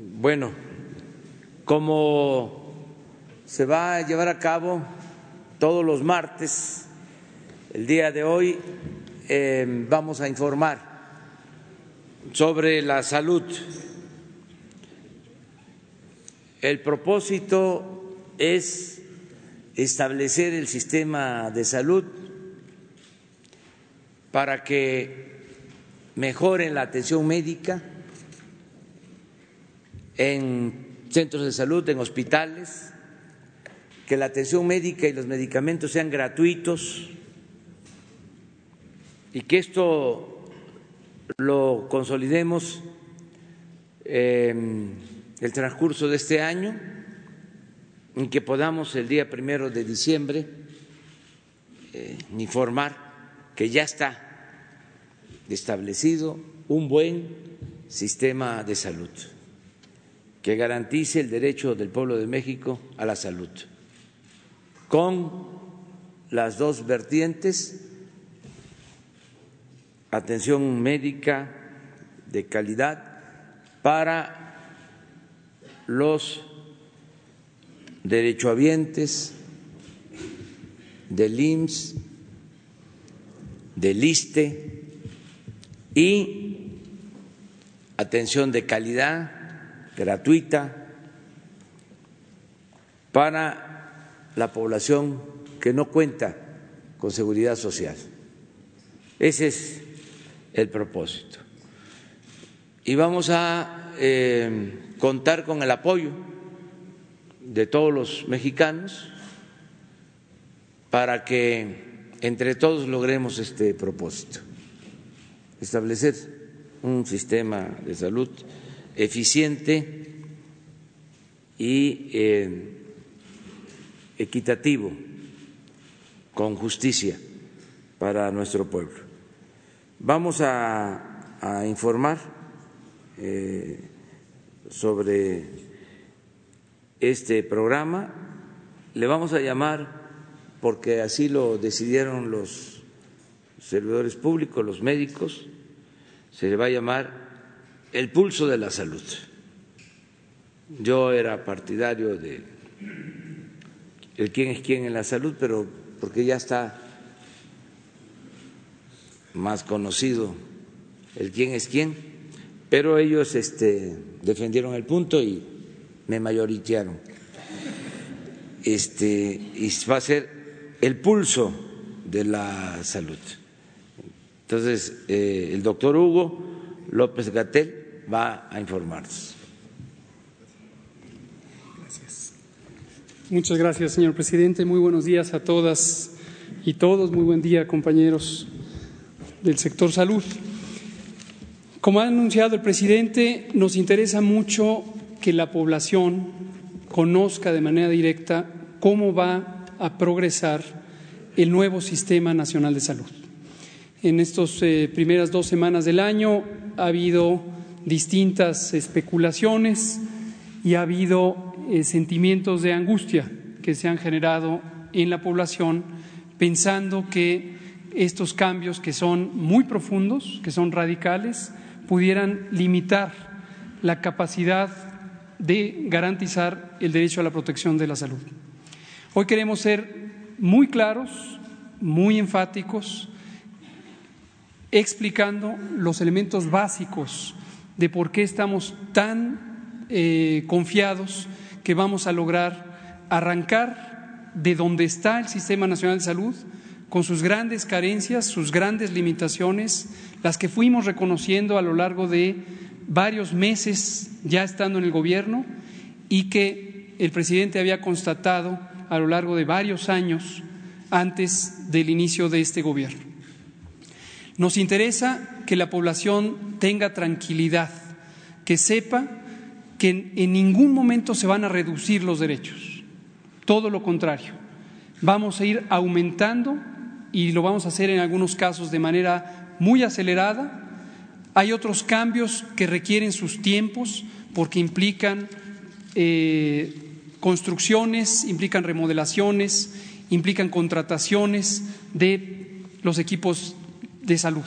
Bueno, como se va a llevar a cabo todos los martes, el día de hoy eh, vamos a informar sobre la salud. El propósito es establecer el sistema de salud para que mejoren la atención médica en centros de salud, en hospitales, que la atención médica y los medicamentos sean gratuitos y que esto lo consolidemos en el transcurso de este año y que podamos el día primero de diciembre eh, informar que ya está establecido un buen sistema de salud que garantice el derecho del pueblo de México a la salud, con las dos vertientes, atención médica de calidad para los derechohabientes del IMSS, del ISTE y atención de calidad gratuita para la población que no cuenta con seguridad social. Ese es el propósito. Y vamos a eh, contar con el apoyo de todos los mexicanos para que entre todos logremos este propósito, establecer un sistema de salud eficiente y eh, equitativo, con justicia para nuestro pueblo. Vamos a, informar eh, sobre este programa, le vamos a llamar, porque así lo decidieron los servidores públicos, los médicos, se le va a llamar el pulso de la salud. Yo era partidario de el quién es quién en la salud, pero porque ya está más conocido el quién es quién, pero ellos este, defendieron el punto y me mayoritearon. Este, y va a ser el pulso de la salud. Entonces, eh, el doctor Hugo López Gatel va a informarnos. Gracias. Muchas gracias, señor presidente. Muy buenos días a todas y todos. Muy buen día, compañeros del sector salud. Como ha anunciado el presidente, nos interesa mucho que la población conozca de manera directa cómo va a progresar el nuevo Sistema Nacional de Salud. En estas eh, primeras dos semanas del año ha habido distintas especulaciones y ha habido eh, sentimientos de angustia que se han generado en la población pensando que estos cambios que son muy profundos, que son radicales, pudieran limitar la capacidad de garantizar el derecho a la protección de la salud. Hoy queremos ser muy claros, muy enfáticos, explicando los elementos básicos de por qué estamos tan eh, confiados que vamos a lograr arrancar de donde está el Sistema Nacional de Salud, con sus grandes carencias, sus grandes limitaciones, las que fuimos reconociendo a lo largo de varios meses ya estando en el gobierno y que el presidente había constatado a lo largo de varios años antes del inicio de este gobierno. Nos interesa que la población tenga tranquilidad, que sepa que en ningún momento se van a reducir los derechos, todo lo contrario, vamos a ir aumentando y lo vamos a hacer en algunos casos de manera muy acelerada. Hay otros cambios que requieren sus tiempos porque implican eh, construcciones, implican remodelaciones, implican contrataciones de los equipos de salud.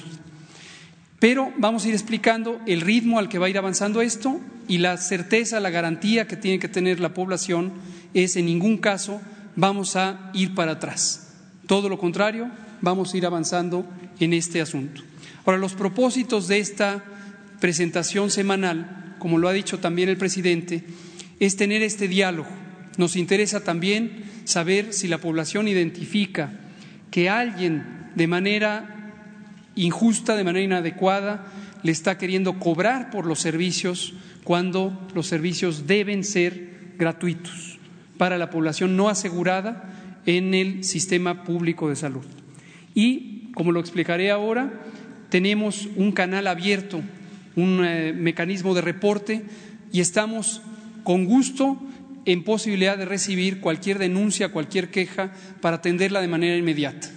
Pero vamos a ir explicando el ritmo al que va a ir avanzando esto y la certeza, la garantía que tiene que tener la población es en ningún caso vamos a ir para atrás. Todo lo contrario, vamos a ir avanzando en este asunto. Ahora, los propósitos de esta presentación semanal, como lo ha dicho también el presidente, es tener este diálogo. Nos interesa también saber si la población identifica que alguien de manera injusta, de manera inadecuada, le está queriendo cobrar por los servicios cuando los servicios deben ser gratuitos para la población no asegurada en el sistema público de salud. Y, como lo explicaré ahora, tenemos un canal abierto, un eh, mecanismo de reporte y estamos con gusto en posibilidad de recibir cualquier denuncia, cualquier queja para atenderla de manera inmediata.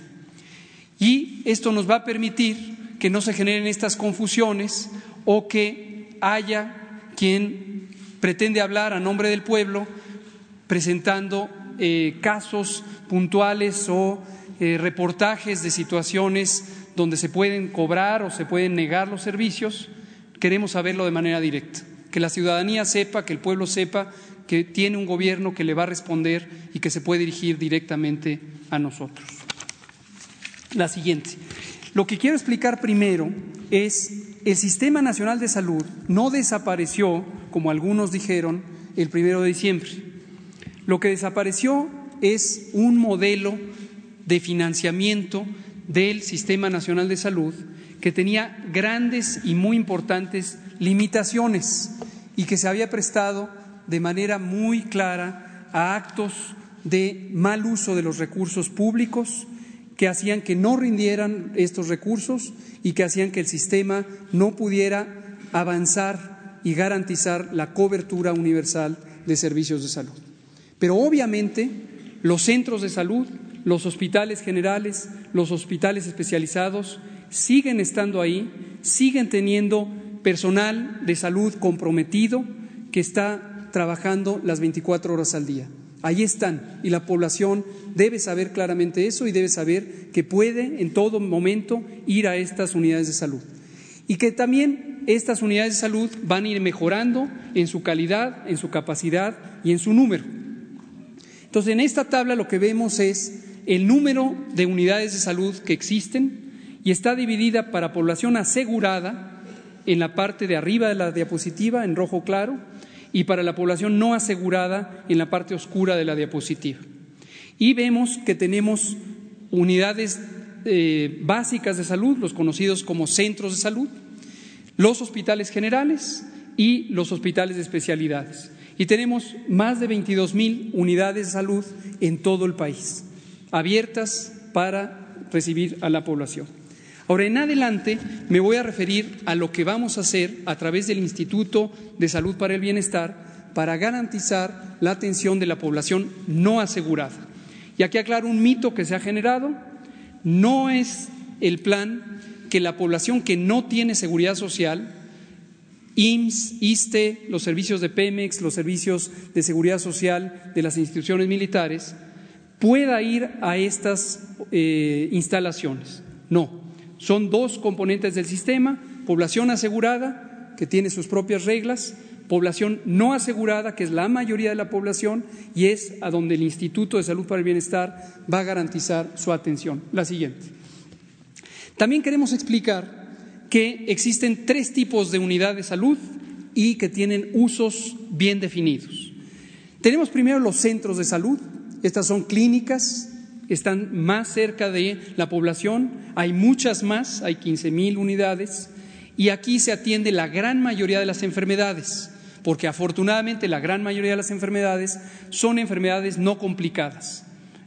Y esto nos va a permitir que no se generen estas confusiones o que haya quien pretende hablar a nombre del pueblo presentando eh, casos puntuales o eh, reportajes de situaciones donde se pueden cobrar o se pueden negar los servicios. Queremos saberlo de manera directa, que la ciudadanía sepa, que el pueblo sepa que tiene un gobierno que le va a responder y que se puede dirigir directamente a nosotros la siguiente. Lo que quiero explicar primero es el Sistema Nacional de Salud no desapareció, como algunos dijeron, el primero de diciembre. Lo que desapareció es un modelo de financiamiento del Sistema Nacional de Salud que tenía grandes y muy importantes limitaciones y que se había prestado de manera muy clara a actos de mal uso de los recursos públicos, que hacían que no rindieran estos recursos y que hacían que el sistema no pudiera avanzar y garantizar la cobertura universal de servicios de salud. Pero obviamente los centros de salud, los hospitales generales, los hospitales especializados siguen estando ahí, siguen teniendo personal de salud comprometido que está trabajando las 24 horas al día. Ahí están y la población debe saber claramente eso y debe saber que puede en todo momento ir a estas unidades de salud. Y que también estas unidades de salud van a ir mejorando en su calidad, en su capacidad y en su número. Entonces, en esta tabla lo que vemos es el número de unidades de salud que existen y está dividida para población asegurada en la parte de arriba de la diapositiva, en rojo claro, y para la población no asegurada en la parte oscura de la diapositiva. Y vemos que tenemos unidades eh, básicas de salud, los conocidos como centros de salud, los hospitales generales y los hospitales de especialidades. Y tenemos más de 22 mil unidades de salud en todo el país, abiertas para recibir a la población. Ahora, en adelante me voy a referir a lo que vamos a hacer a través del Instituto de Salud para el Bienestar para garantizar la atención de la población no asegurada. Y aquí aclaro un mito que se ha generado. No es el plan que la población que no tiene seguridad social, IMSS, ISTE, los servicios de Pemex, los servicios de seguridad social de las instituciones militares, pueda ir a estas eh, instalaciones. No, son dos componentes del sistema, población asegurada, que tiene sus propias reglas, población no asegurada, que es la mayoría de la población, y es a donde el Instituto de Salud para el Bienestar va a garantizar su atención. La siguiente. También queremos explicar que existen tres tipos de unidad de salud y que tienen usos bien definidos. Tenemos primero los centros de salud, estas son clínicas están más cerca de la población, hay muchas más, hay 15 mil unidades, y aquí se atiende la gran mayoría de las enfermedades, porque afortunadamente la gran mayoría de las enfermedades son enfermedades no complicadas.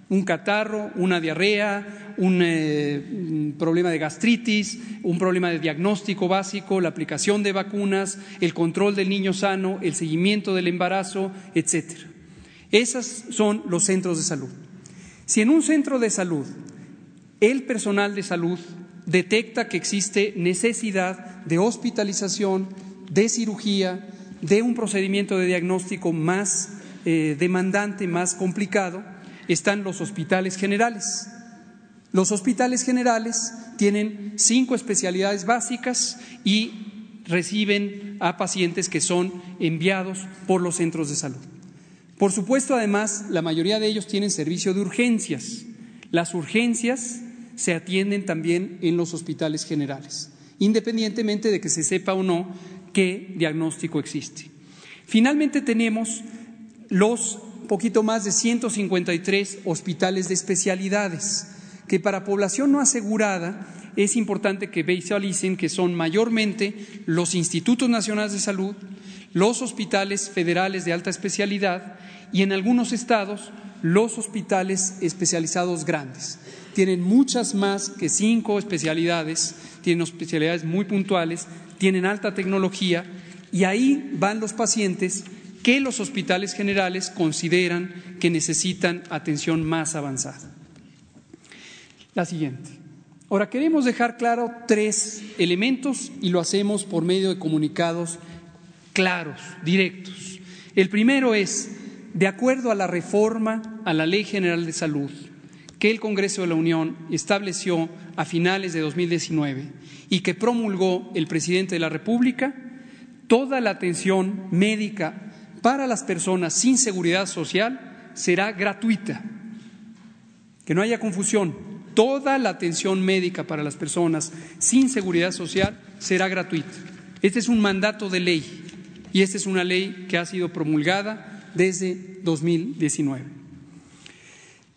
Un catarro, una diarrea, un, eh, problema de gastritis, un problema de diagnóstico básico, la aplicación de vacunas, el control del niño sano, el seguimiento del embarazo, etc. Esos son los centros de salud. Si en un centro de salud el personal de salud detecta que existe necesidad de hospitalización, de cirugía, de un procedimiento de diagnóstico más eh, demandante, más complicado, están los hospitales generales. Los hospitales generales tienen cinco especialidades básicas y reciben a pacientes que son enviados por los centros de salud. Por supuesto, además, la mayoría de ellos tienen servicio de urgencias. Las urgencias se atienden también en los hospitales generales, independientemente de que se sepa o no qué diagnóstico existe. Finalmente tenemos los poquito más de 153 hospitales de especialidades, que para población no asegurada es importante que visualicen que son mayormente los institutos nacionales de salud, los hospitales federales de alta especialidad y en algunos estados los hospitales especializados grandes. Tienen muchas más que cinco especialidades, tienen especialidades muy puntuales, tienen alta tecnología y ahí van los pacientes que los hospitales generales consideran que necesitan atención más avanzada. La siguiente. Ahora queremos dejar claro tres elementos y lo hacemos por medio de comunicados claros, directos. El primero es, de acuerdo a la reforma a la Ley General de Salud que el Congreso de la Unión estableció a finales de 2019 y que promulgó el presidente de la República, toda la atención médica para las personas sin seguridad social será gratuita. Que no haya confusión. Toda la atención médica para las personas sin seguridad social será gratuita. Este es un mandato de ley y esta es una ley que ha sido promulgada desde 2019.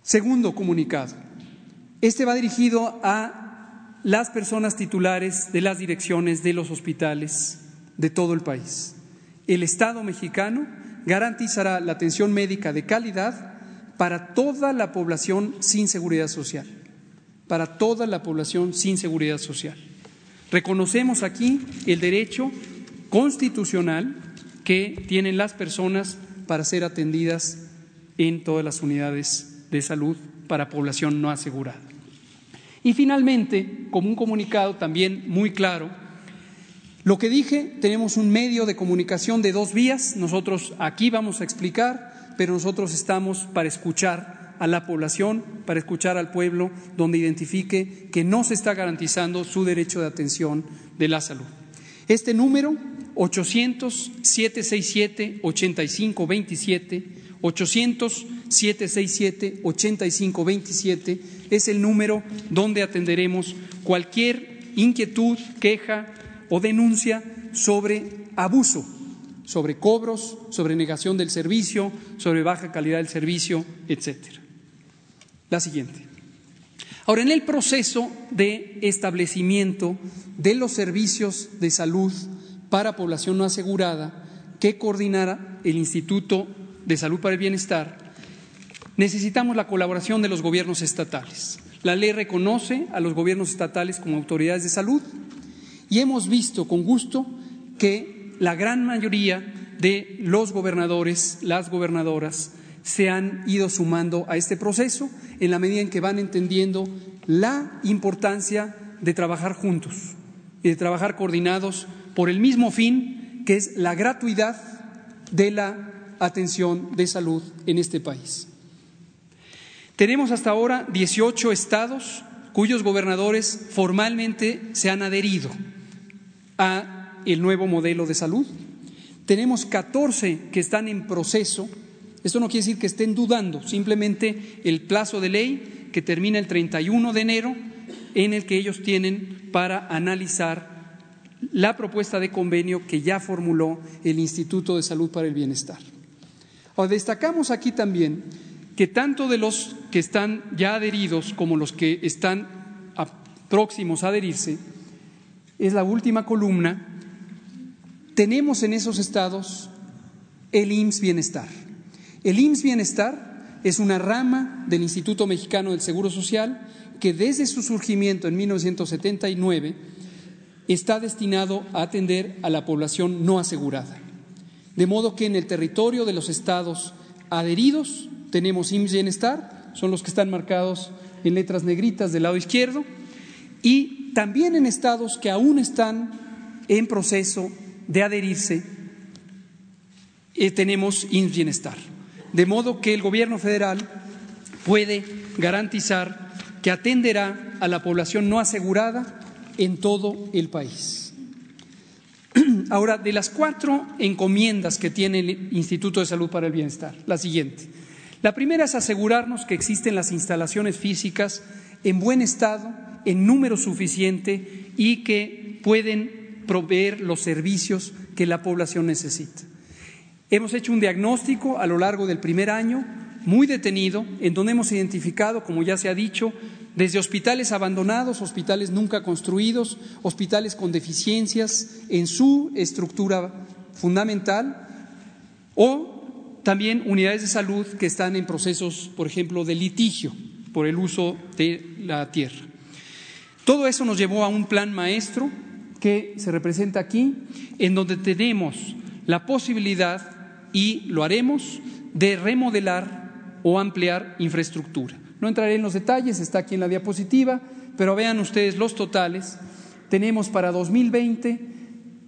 Segundo comunicado. Este va dirigido a las personas titulares de las direcciones de los hospitales de todo el país el Estado mexicano garantizará la atención médica de calidad para toda la población sin seguridad social, para toda la población sin seguridad social. Reconocemos aquí el derecho constitucional que tienen las personas para ser atendidas en todas las unidades de salud para población no asegurada. Y finalmente, como un comunicado también muy claro, lo que dije, tenemos un medio de comunicación de dos vías. Nosotros aquí vamos a explicar, pero nosotros estamos para escuchar a la población, para escuchar al pueblo, donde identifique que no se está garantizando su derecho de atención de la salud. Este número, 800-767-8527, 800-767-8527, es el número donde atenderemos cualquier inquietud, queja, o denuncia sobre abuso, sobre cobros, sobre negación del servicio, sobre baja calidad del servicio, etcétera. La siguiente. Ahora, en el proceso de establecimiento de los servicios de salud para población no asegurada que coordinara el Instituto de Salud para el Bienestar, necesitamos la colaboración de los gobiernos estatales. La ley reconoce a los gobiernos estatales como autoridades de salud y hemos visto con gusto que la gran mayoría de los gobernadores, las gobernadoras, se han ido sumando a este proceso en la medida en que van entendiendo la importancia de trabajar juntos y de trabajar coordinados por el mismo fin, que es la gratuidad de la atención de salud en este país. Tenemos hasta ahora 18 estados cuyos gobernadores formalmente se han adherido a el nuevo modelo de salud. Tenemos 14 que están en proceso. Esto no quiere decir que estén dudando, simplemente el plazo de ley que termina el 31 de enero en el que ellos tienen para analizar la propuesta de convenio que ya formuló el Instituto de Salud para el Bienestar. Ahora, destacamos aquí también que tanto de los que están ya adheridos como los que están próximos a adherirse, es la última columna, tenemos en esos estados el IMSS Bienestar. El IMSS Bienestar es una rama del Instituto Mexicano del Seguro Social que desde su surgimiento en 1979 está destinado a atender a la población no asegurada. De modo que en el territorio de los estados adheridos tenemos IMSS Bienestar, son los que están marcados en letras negritas del lado izquierdo, y también en estados que aún están en proceso de adherirse, eh, tenemos tenemos Bienestar. De modo que el gobierno federal puede garantizar que atenderá a la población no asegurada en todo el país. Ahora, de las cuatro encomiendas que tiene el Instituto de Salud para el Bienestar, la siguiente. La primera es asegurarnos que existen las instalaciones físicas en buen estado, en número suficiente y que pueden proveer los servicios que la población necesita. Hemos hecho un diagnóstico a lo largo del primer año muy detenido, en donde hemos identificado, como ya se ha dicho, desde hospitales abandonados, hospitales nunca construidos, hospitales con deficiencias en su estructura fundamental o también unidades de salud que están en procesos, por ejemplo, de litigio por el uso de la tierra. Todo eso nos llevó a un plan maestro que se representa aquí, en donde tenemos la posibilidad, y lo haremos, de remodelar o ampliar infraestructura. No entraré en los detalles, está aquí en la diapositiva, pero vean ustedes los totales. Tenemos para 2020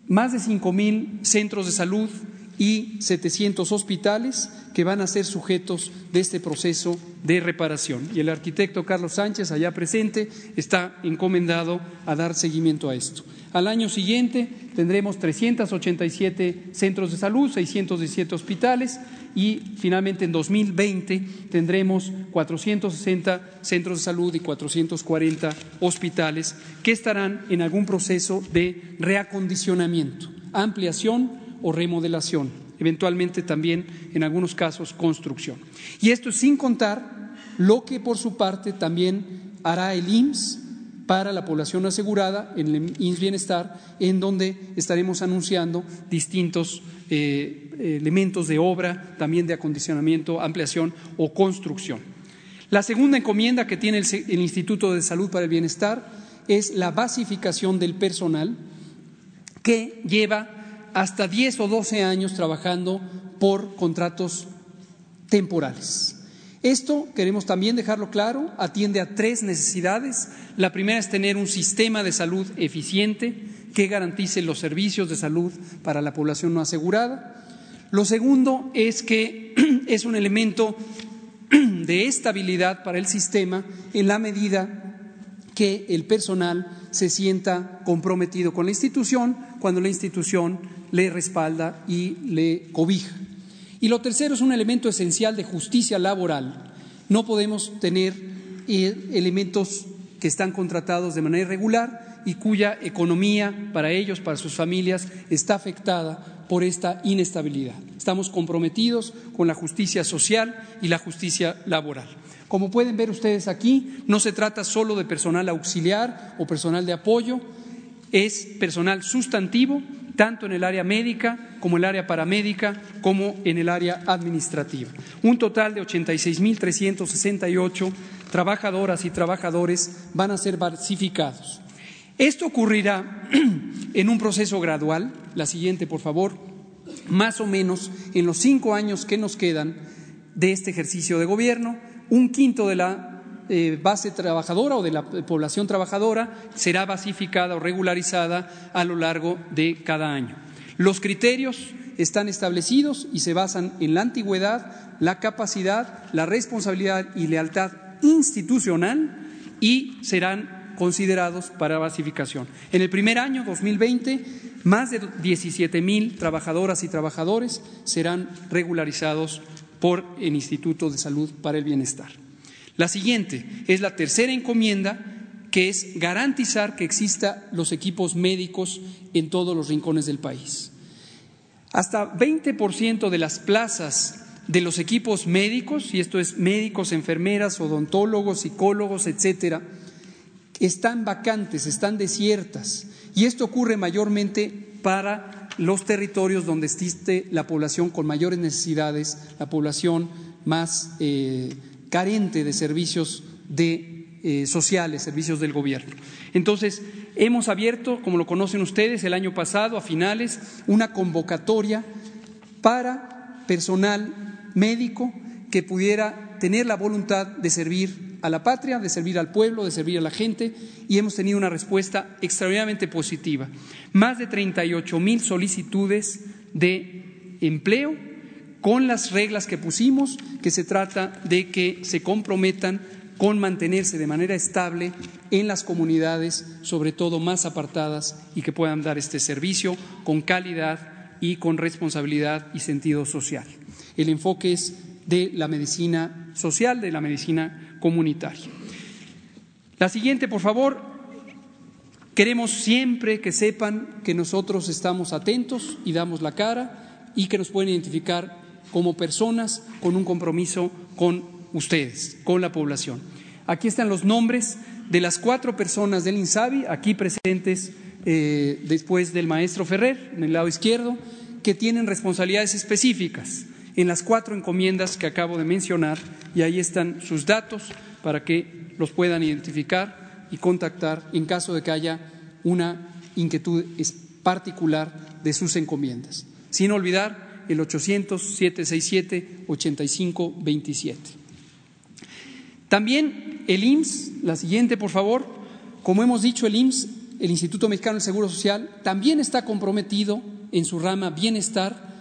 más de 5.000 centros de salud y 700 hospitales que van a ser sujetos de este proceso de reparación. Y el arquitecto Carlos Sánchez, allá presente, está encomendado a dar seguimiento a esto. Al año siguiente tendremos 387 centros de salud, 617 hospitales y finalmente en 2020 tendremos 460 centros de salud y 440 hospitales que estarán en algún proceso de reacondicionamiento, ampliación o remodelación, eventualmente también en algunos casos construcción. Y esto sin contar lo que por su parte también hará el IMSS para la población asegurada en el IMSS Bienestar, en donde estaremos anunciando distintos eh, elementos de obra, también de acondicionamiento, ampliación o construcción. La segunda encomienda que tiene el, Instituto de Salud para el Bienestar es la basificación del personal que lleva hasta 10 o 12 años trabajando por contratos temporales. Esto, queremos también dejarlo claro, atiende a tres necesidades. La primera es tener un sistema de salud eficiente que garantice los servicios de salud para la población no asegurada. Lo segundo es que es un elemento de estabilidad para el sistema en la medida que el personal se sienta comprometido con la institución cuando la institución le respalda y le cobija. Y lo tercero es un elemento esencial de justicia laboral. No podemos tener eh, elementos que están contratados de manera irregular y cuya economía para ellos, para sus familias, está afectada por esta inestabilidad. Estamos comprometidos con la justicia social y la justicia laboral. Como pueden ver ustedes aquí, no se trata solo de personal auxiliar o personal de apoyo, es personal sustantivo tanto en el área médica como en el área paramédica, como en el área administrativa. Un total de 86.368 trabajadoras y trabajadores van a ser basificados. Esto ocurrirá en un proceso gradual, la siguiente por favor, más o menos en los cinco años que nos quedan de este ejercicio de gobierno, un quinto de la base trabajadora o de la población trabajadora será basificada o regularizada a lo largo de cada año. Los criterios están establecidos y se basan en la antigüedad, la capacidad, la responsabilidad y lealtad institucional y serán considerados para basificación. En el primer año, 2020, más de 17 mil trabajadoras y trabajadores serán regularizados por el Instituto de Salud para el Bienestar. La siguiente es la tercera encomienda, que es garantizar que existan los equipos médicos en todos los rincones del país. Hasta 20% de las plazas de los equipos médicos, y esto es médicos, enfermeras, odontólogos, psicólogos, etcétera, están vacantes, están desiertas. Y esto ocurre mayormente para los territorios donde existe la población con mayores necesidades, la población más eh, carente de servicios de, eh, sociales, servicios del gobierno. Entonces, hemos abierto, como lo conocen ustedes, el año pasado, a finales, una convocatoria para personal médico que pudiera tener la voluntad de servir a la patria, de servir al pueblo, de servir a la gente, y hemos tenido una respuesta extraordinariamente positiva. Más de 38 mil solicitudes de empleo con las reglas que pusimos, que se trata de que se comprometan con mantenerse de manera estable en las comunidades, sobre todo más apartadas, y que puedan dar este servicio con calidad y con responsabilidad y sentido social. El enfoque es de la medicina social, de la medicina comunitaria. La siguiente, por favor. Queremos siempre que sepan que nosotros estamos atentos y damos la cara y que nos pueden identificar como personas con un compromiso con ustedes, con la población. Aquí están los nombres de las cuatro personas del INSABI, aquí presentes eh, después del maestro Ferrer, en el lado izquierdo, que tienen responsabilidades específicas en las cuatro encomiendas que acabo de mencionar y ahí están sus datos para que los puedan identificar y contactar en caso de que haya una inquietud particular de sus encomiendas. Sin olvidar el 800-767-8527. También el IMSS, la siguiente por favor, como hemos dicho, el IMSS, el Instituto Mexicano del Seguro Social, también está comprometido en su rama bienestar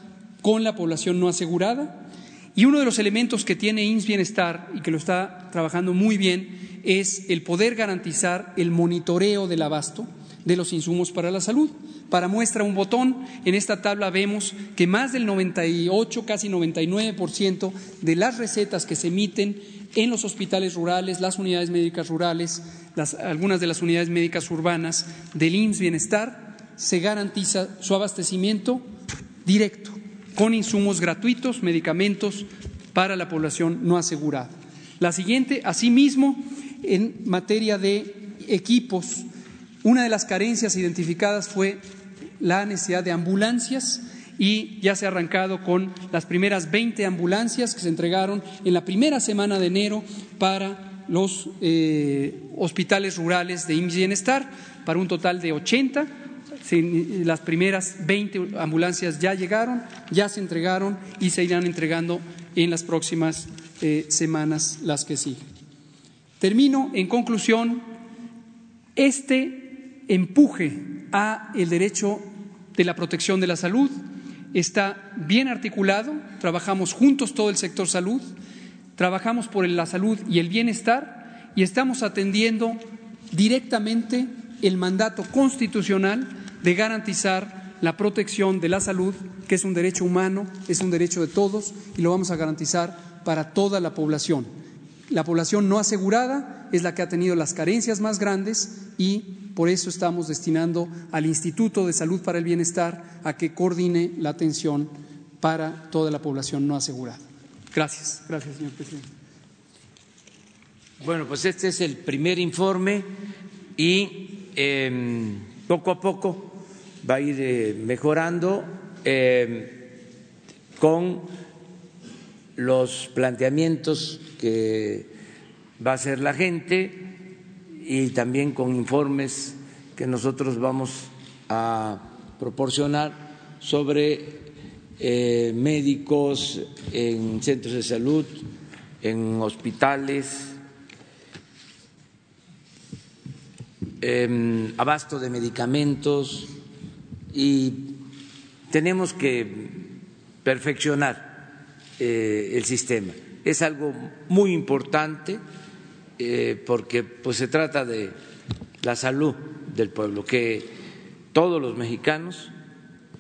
con la población no asegurada. Y uno de los elementos que tiene INS Bienestar y que lo está trabajando muy bien es el poder garantizar el monitoreo del abasto de los insumos para la salud. Para muestra un botón, en esta tabla vemos que más del 98, casi 99% de las recetas que se emiten en los hospitales rurales, las unidades médicas rurales, algunas de las unidades médicas urbanas del INS Bienestar, se garantiza su abastecimiento directo con insumos gratuitos, medicamentos para la población no asegurada. La siguiente, asimismo, en materia de equipos, una de las carencias identificadas fue la necesidad de ambulancias y ya se ha arrancado con las primeras 20 ambulancias que se entregaron en la primera semana de enero para los eh, hospitales rurales de IMSS Bienestar, para un total de 80 las primeras 20 ambulancias ya llegaron, ya se entregaron y se irán entregando en las próximas eh, semanas las que siguen. Termino en conclusión, este empuje a el derecho de la protección de la salud. Está bien articulado, trabajamos juntos todo el sector salud, trabajamos por la salud y el bienestar y estamos atendiendo directamente el mandato constitucional de garantizar la protección de la salud, que es un derecho humano, es un derecho de todos y lo vamos a garantizar para toda la población. La población no asegurada es la que ha tenido las carencias más grandes y por eso estamos destinando al Instituto de Salud para el Bienestar a que coordine la atención para toda la población no asegurada. Gracias. Gracias, señor presidente. Bueno, pues este es el primer informe y em, poco a poco va a ir eh, mejorando eh, con los planteamientos que va a hacer la gente y también con informes que nosotros vamos a proporcionar sobre eh, médicos en centros de salud, en hospitales, abasto de medicamentos, y tenemos que perfeccionar eh, el sistema. Es algo muy importante eh, porque pues, se trata de la salud del pueblo, que todos los mexicanos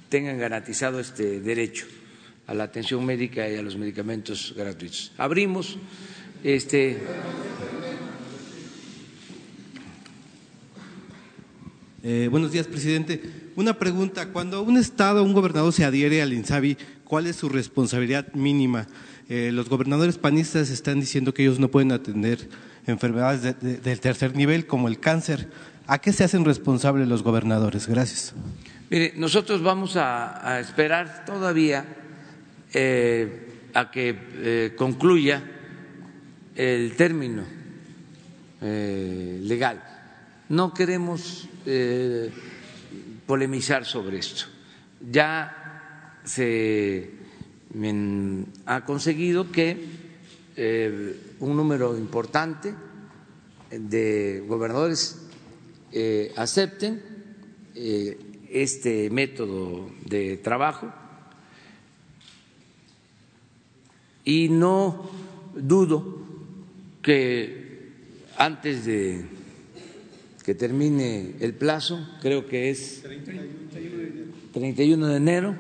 tengan garantizado este derecho a la atención médica y a los medicamentos gratuitos. Abrimos este Eh, buenos días, presidente. Una pregunta. Cuando un Estado, un gobernador se adhiere al INSABI, ¿cuál es su responsabilidad mínima? Eh, los gobernadores panistas están diciendo que ellos no pueden atender enfermedades del tercer nivel, como el cáncer. ¿A qué se hacen responsables los gobernadores? Gracias. Mire, nosotros vamos a, esperar todavía eh, a que concluya el término legal no queremos eh, polemizar sobre esto. Ya se ha conseguido que eh, un número importante de gobernadores eh, acepten este método de trabajo y no dudo que antes de que termine el plazo, creo que es 31 de enero,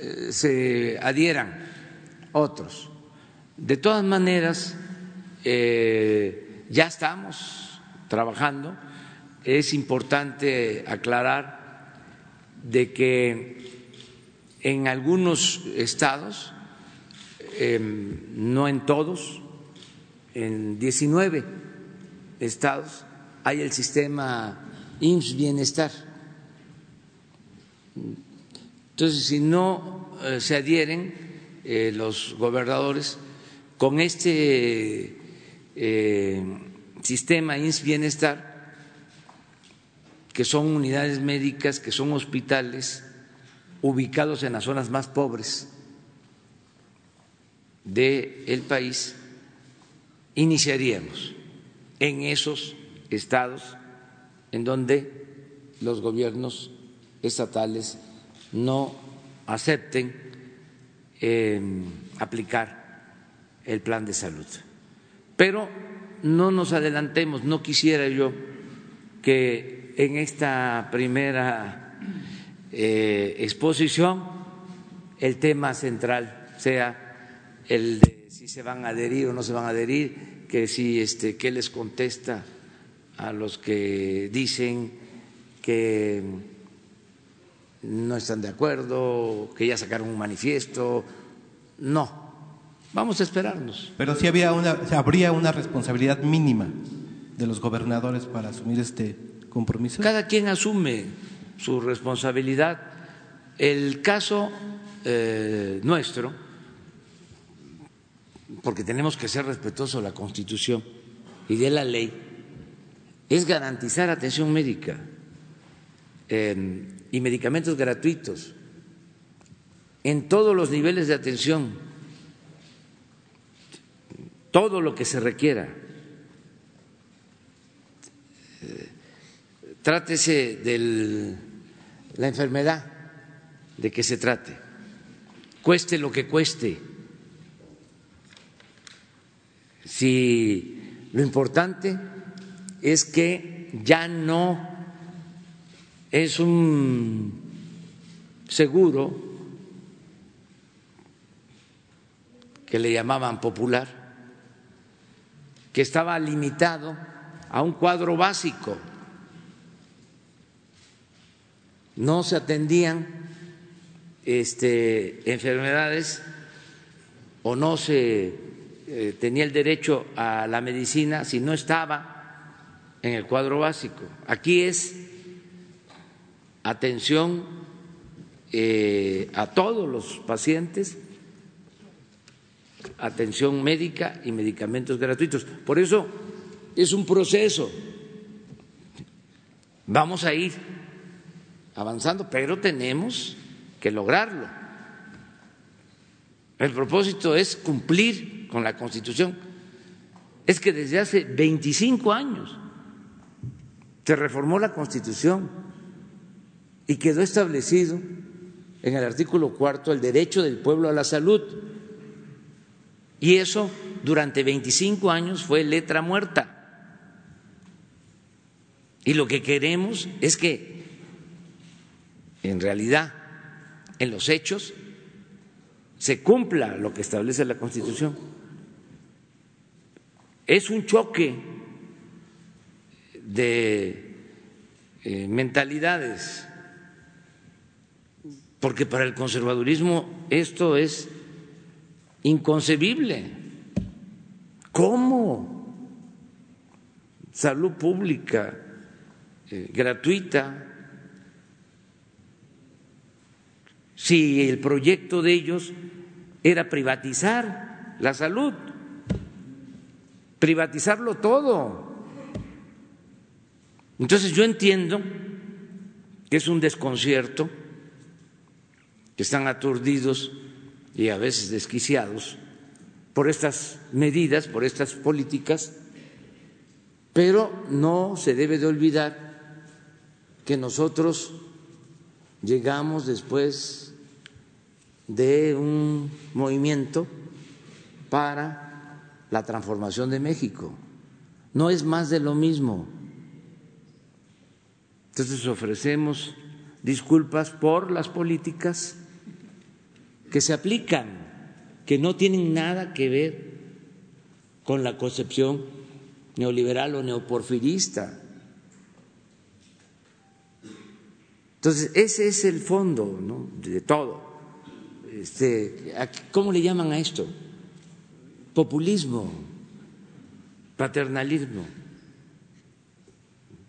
eh, se adhieran otros. De todas maneras, eh, ya estamos trabajando. Es importante aclarar de que en algunos estados, em, no en todos, en 19 estados hay el sistema IMSS Bienestar. Entonces, si no eh, se adhieren eh, los gobernadores con este eh, sistema IMSS Bienestar, que son unidades médicas, que son hospitales ubicados en las zonas más pobres del país, iniciaríamos en esos estados en donde los gobiernos estatales no acepten eh, aplicar el plan de salud. Pero no nos adelantemos, no quisiera yo que en esta primera eh, exposición el tema central sea el de si se van a adherir o no se van a adherir, que si este qué les contesta a los que dicen que no están de acuerdo, que ya sacaron un manifiesto. No, vamos a esperarnos. Pero sí había una, habría una responsabilidad mínima de los gobernadores para asumir este compromiso. Cada quien asume su responsabilidad. El caso eh, nuestro, porque tenemos que ser respetuosos de la Constitución y de la ley, es garantizar atención médica y medicamentos gratuitos en todos los niveles de atención, todo lo que se requiera. Eh, trátese de la enfermedad de que se trate, cueste lo que cueste. Si lo importante es que ya no es un seguro que le llamaban popular, que estaba limitado a un cuadro básico. No se atendían este, enfermedades o no se eh, tenía el derecho a la medicina si no estaba en el cuadro básico. Aquí es atención eh, a todos los pacientes, atención médica y medicamentos gratuitos. Por eso es un proceso. Vamos a ir avanzando, pero tenemos que lograrlo. El propósito es cumplir con la Constitución. Es que desde hace 25 años se reformó la Constitución y quedó establecido en el artículo cuarto el derecho del pueblo a la salud. Y eso durante 25 años fue letra muerta. Y lo que queremos es que en realidad, en los hechos, se cumpla lo que establece la Constitución. Es un choque de eh, mentalidades, porque para el conservadurismo esto es inconcebible. ¿Cómo? Salud pública, eh, gratuita, si el proyecto de ellos era privatizar la salud, privatizarlo todo. Entonces yo entiendo que es un desconcierto, que están aturdidos y a veces desquiciados por estas medidas, por estas políticas, pero no se debe de olvidar que nosotros llegamos después de un movimiento para la transformación de México no es más de lo mismo. Entonces ofrecemos disculpas por las políticas que se aplican, que no tienen nada que ver con la concepción neoliberal o neoporfirista. Entonces, ese es el fondo de todo. Este, ¿Cómo le llaman a esto? Populismo, paternalismo.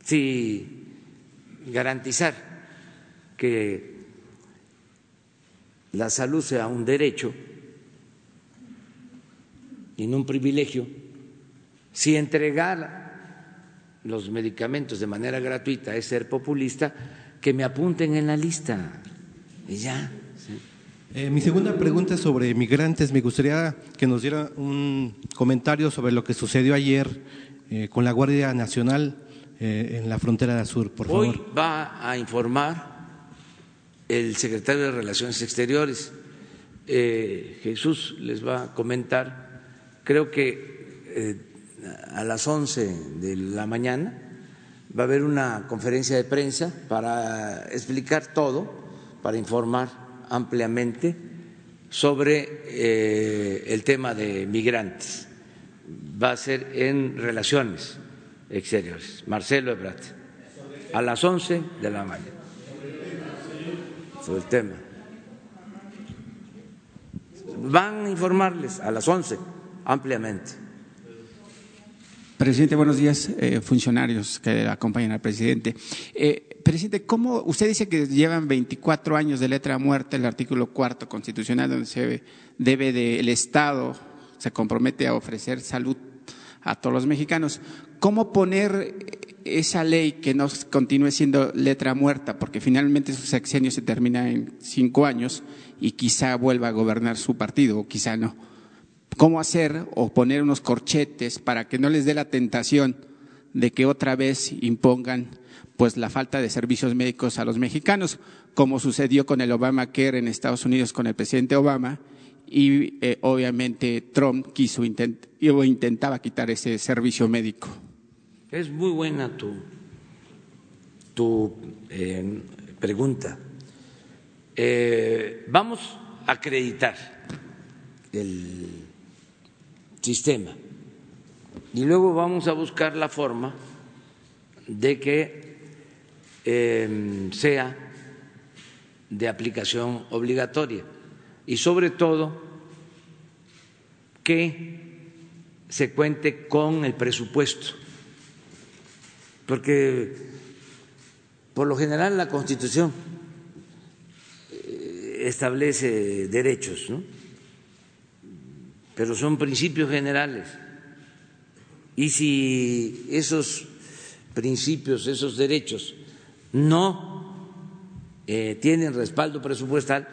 Si garantizar que la salud sea un derecho y no un privilegio, si entregar los medicamentos de manera gratuita es ser populista, que me apunten en la lista y ya. Eh, mi segunda pregunta es sobre migrantes. Me gustaría que nos diera un comentario sobre lo que sucedió ayer eh, con la Guardia Nacional eh, en la frontera del sur, por favor. Hoy va a informar el secretario de Relaciones Exteriores. Jesús les va a comentar. Creo que a las 11 de la mañana va a haber una conferencia de prensa para explicar todo, para informar ampliamente sobre eh, el tema de migrantes. Va a ser en relaciones exteriores. Marcelo Ebrard, a las 11 de la mañana. Sobre el tema. Van a informarles a las 11 ampliamente. Presidente, buenos días, eh, funcionarios que acompañan al presidente. Eh, presidente, ¿cómo usted dice que llevan 24 años de letra muerta el artículo cuarto constitucional donde se debe del Estado se compromete a ofrecer salud a todos los mexicanos? ¿Cómo poner esa ley que no continúe siendo letra muerta? Porque finalmente su sexenio se termina en cinco años y quizá vuelva a gobernar su partido o quizá no cómo hacer o poner unos corchetes para que no les dé la tentación de que otra vez impongan pues la falta de servicios médicos a los mexicanos, como sucedió con el Obamacare en Estados Unidos con el presidente Obama y eh, obviamente Trump quiso o intentaba quitar ese servicio médico. Es muy buena tu, tu eh, pregunta. Eh, vamos a acreditar el sistema. Y luego vamos a buscar la forma de que em, sea de aplicación obligatoria y sobre todo que se cuente con el presupuesto, porque por lo general la Constitución eh, establece derechos, ¿no? pero son principios generales. Y si esos principios, esos derechos no eh, tienen respaldo presupuestal,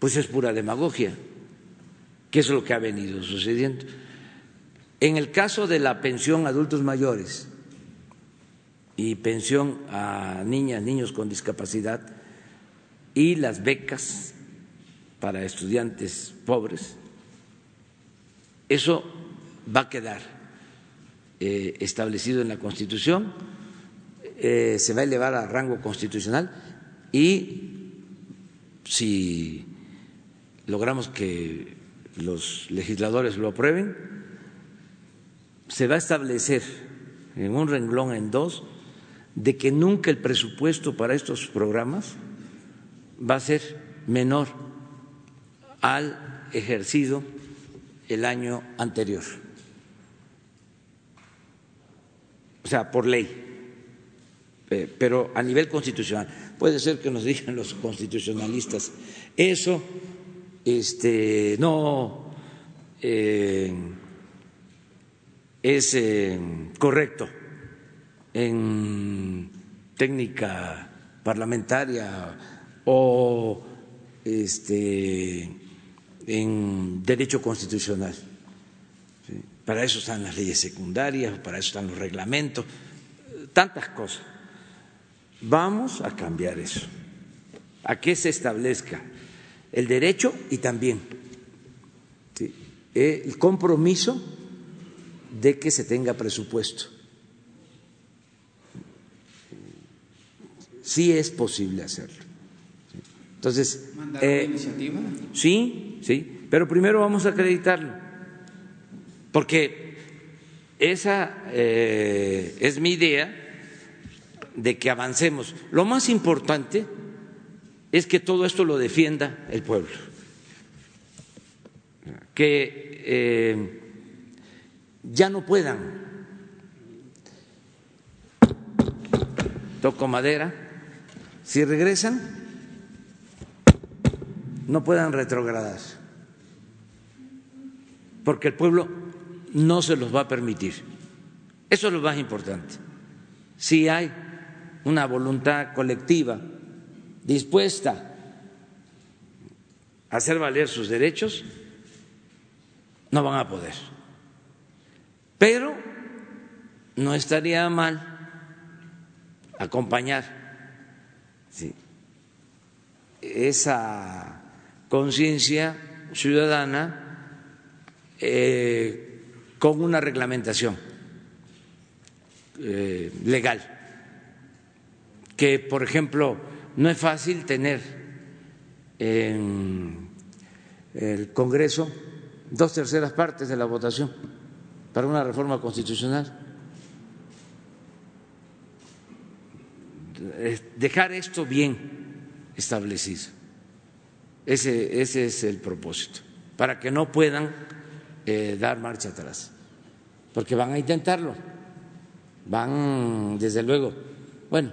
pues es pura demagogia, que es lo que ha venido sucediendo. En el caso de la pensión a adultos mayores y pensión a niñas, niños con discapacidad y las becas para estudiantes pobres, eso va a quedar eh, establecido en la Constitución, eh, se va a elevar a rango constitucional y si logramos que los legisladores lo aprueben, se va a establecer en un renglón en dos de que nunca el presupuesto para estos programas va a ser menor al ejercido el año anterior. O sea, por ley, pero a nivel constitucional. Puede ser que nos digan los constitucionalistas, eso este, no eh, es eh, correcto en técnica parlamentaria o este, en derecho constitucional. Para eso están las leyes secundarias, para eso están los reglamentos, tantas cosas. Vamos a cambiar eso, a que se establezca el derecho y también el compromiso de que se tenga presupuesto. Sí es posible hacerlo. Entonces, eh, iniciativa? Sí, sí, pero primero vamos a acreditarlo, porque esa eh, es mi idea de que avancemos. Lo más importante es que todo esto lo defienda el pueblo, que eh, ya no puedan, toco madera, si regresan, no puedan retrogradar, porque el pueblo no se los va a permitir. Eso es lo más importante. Si hay una voluntad colectiva dispuesta a hacer valer sus derechos, no van a poder. Pero no estaría mal acompañar esa conciencia ciudadana eh, con una reglamentación eh, legal, que por ejemplo no es fácil tener en el Congreso dos terceras partes de la votación para una reforma constitucional. Dejar esto bien establecido. Ese, ese es el propósito, para que no puedan eh, dar marcha atrás, porque van a intentarlo, van desde luego, bueno,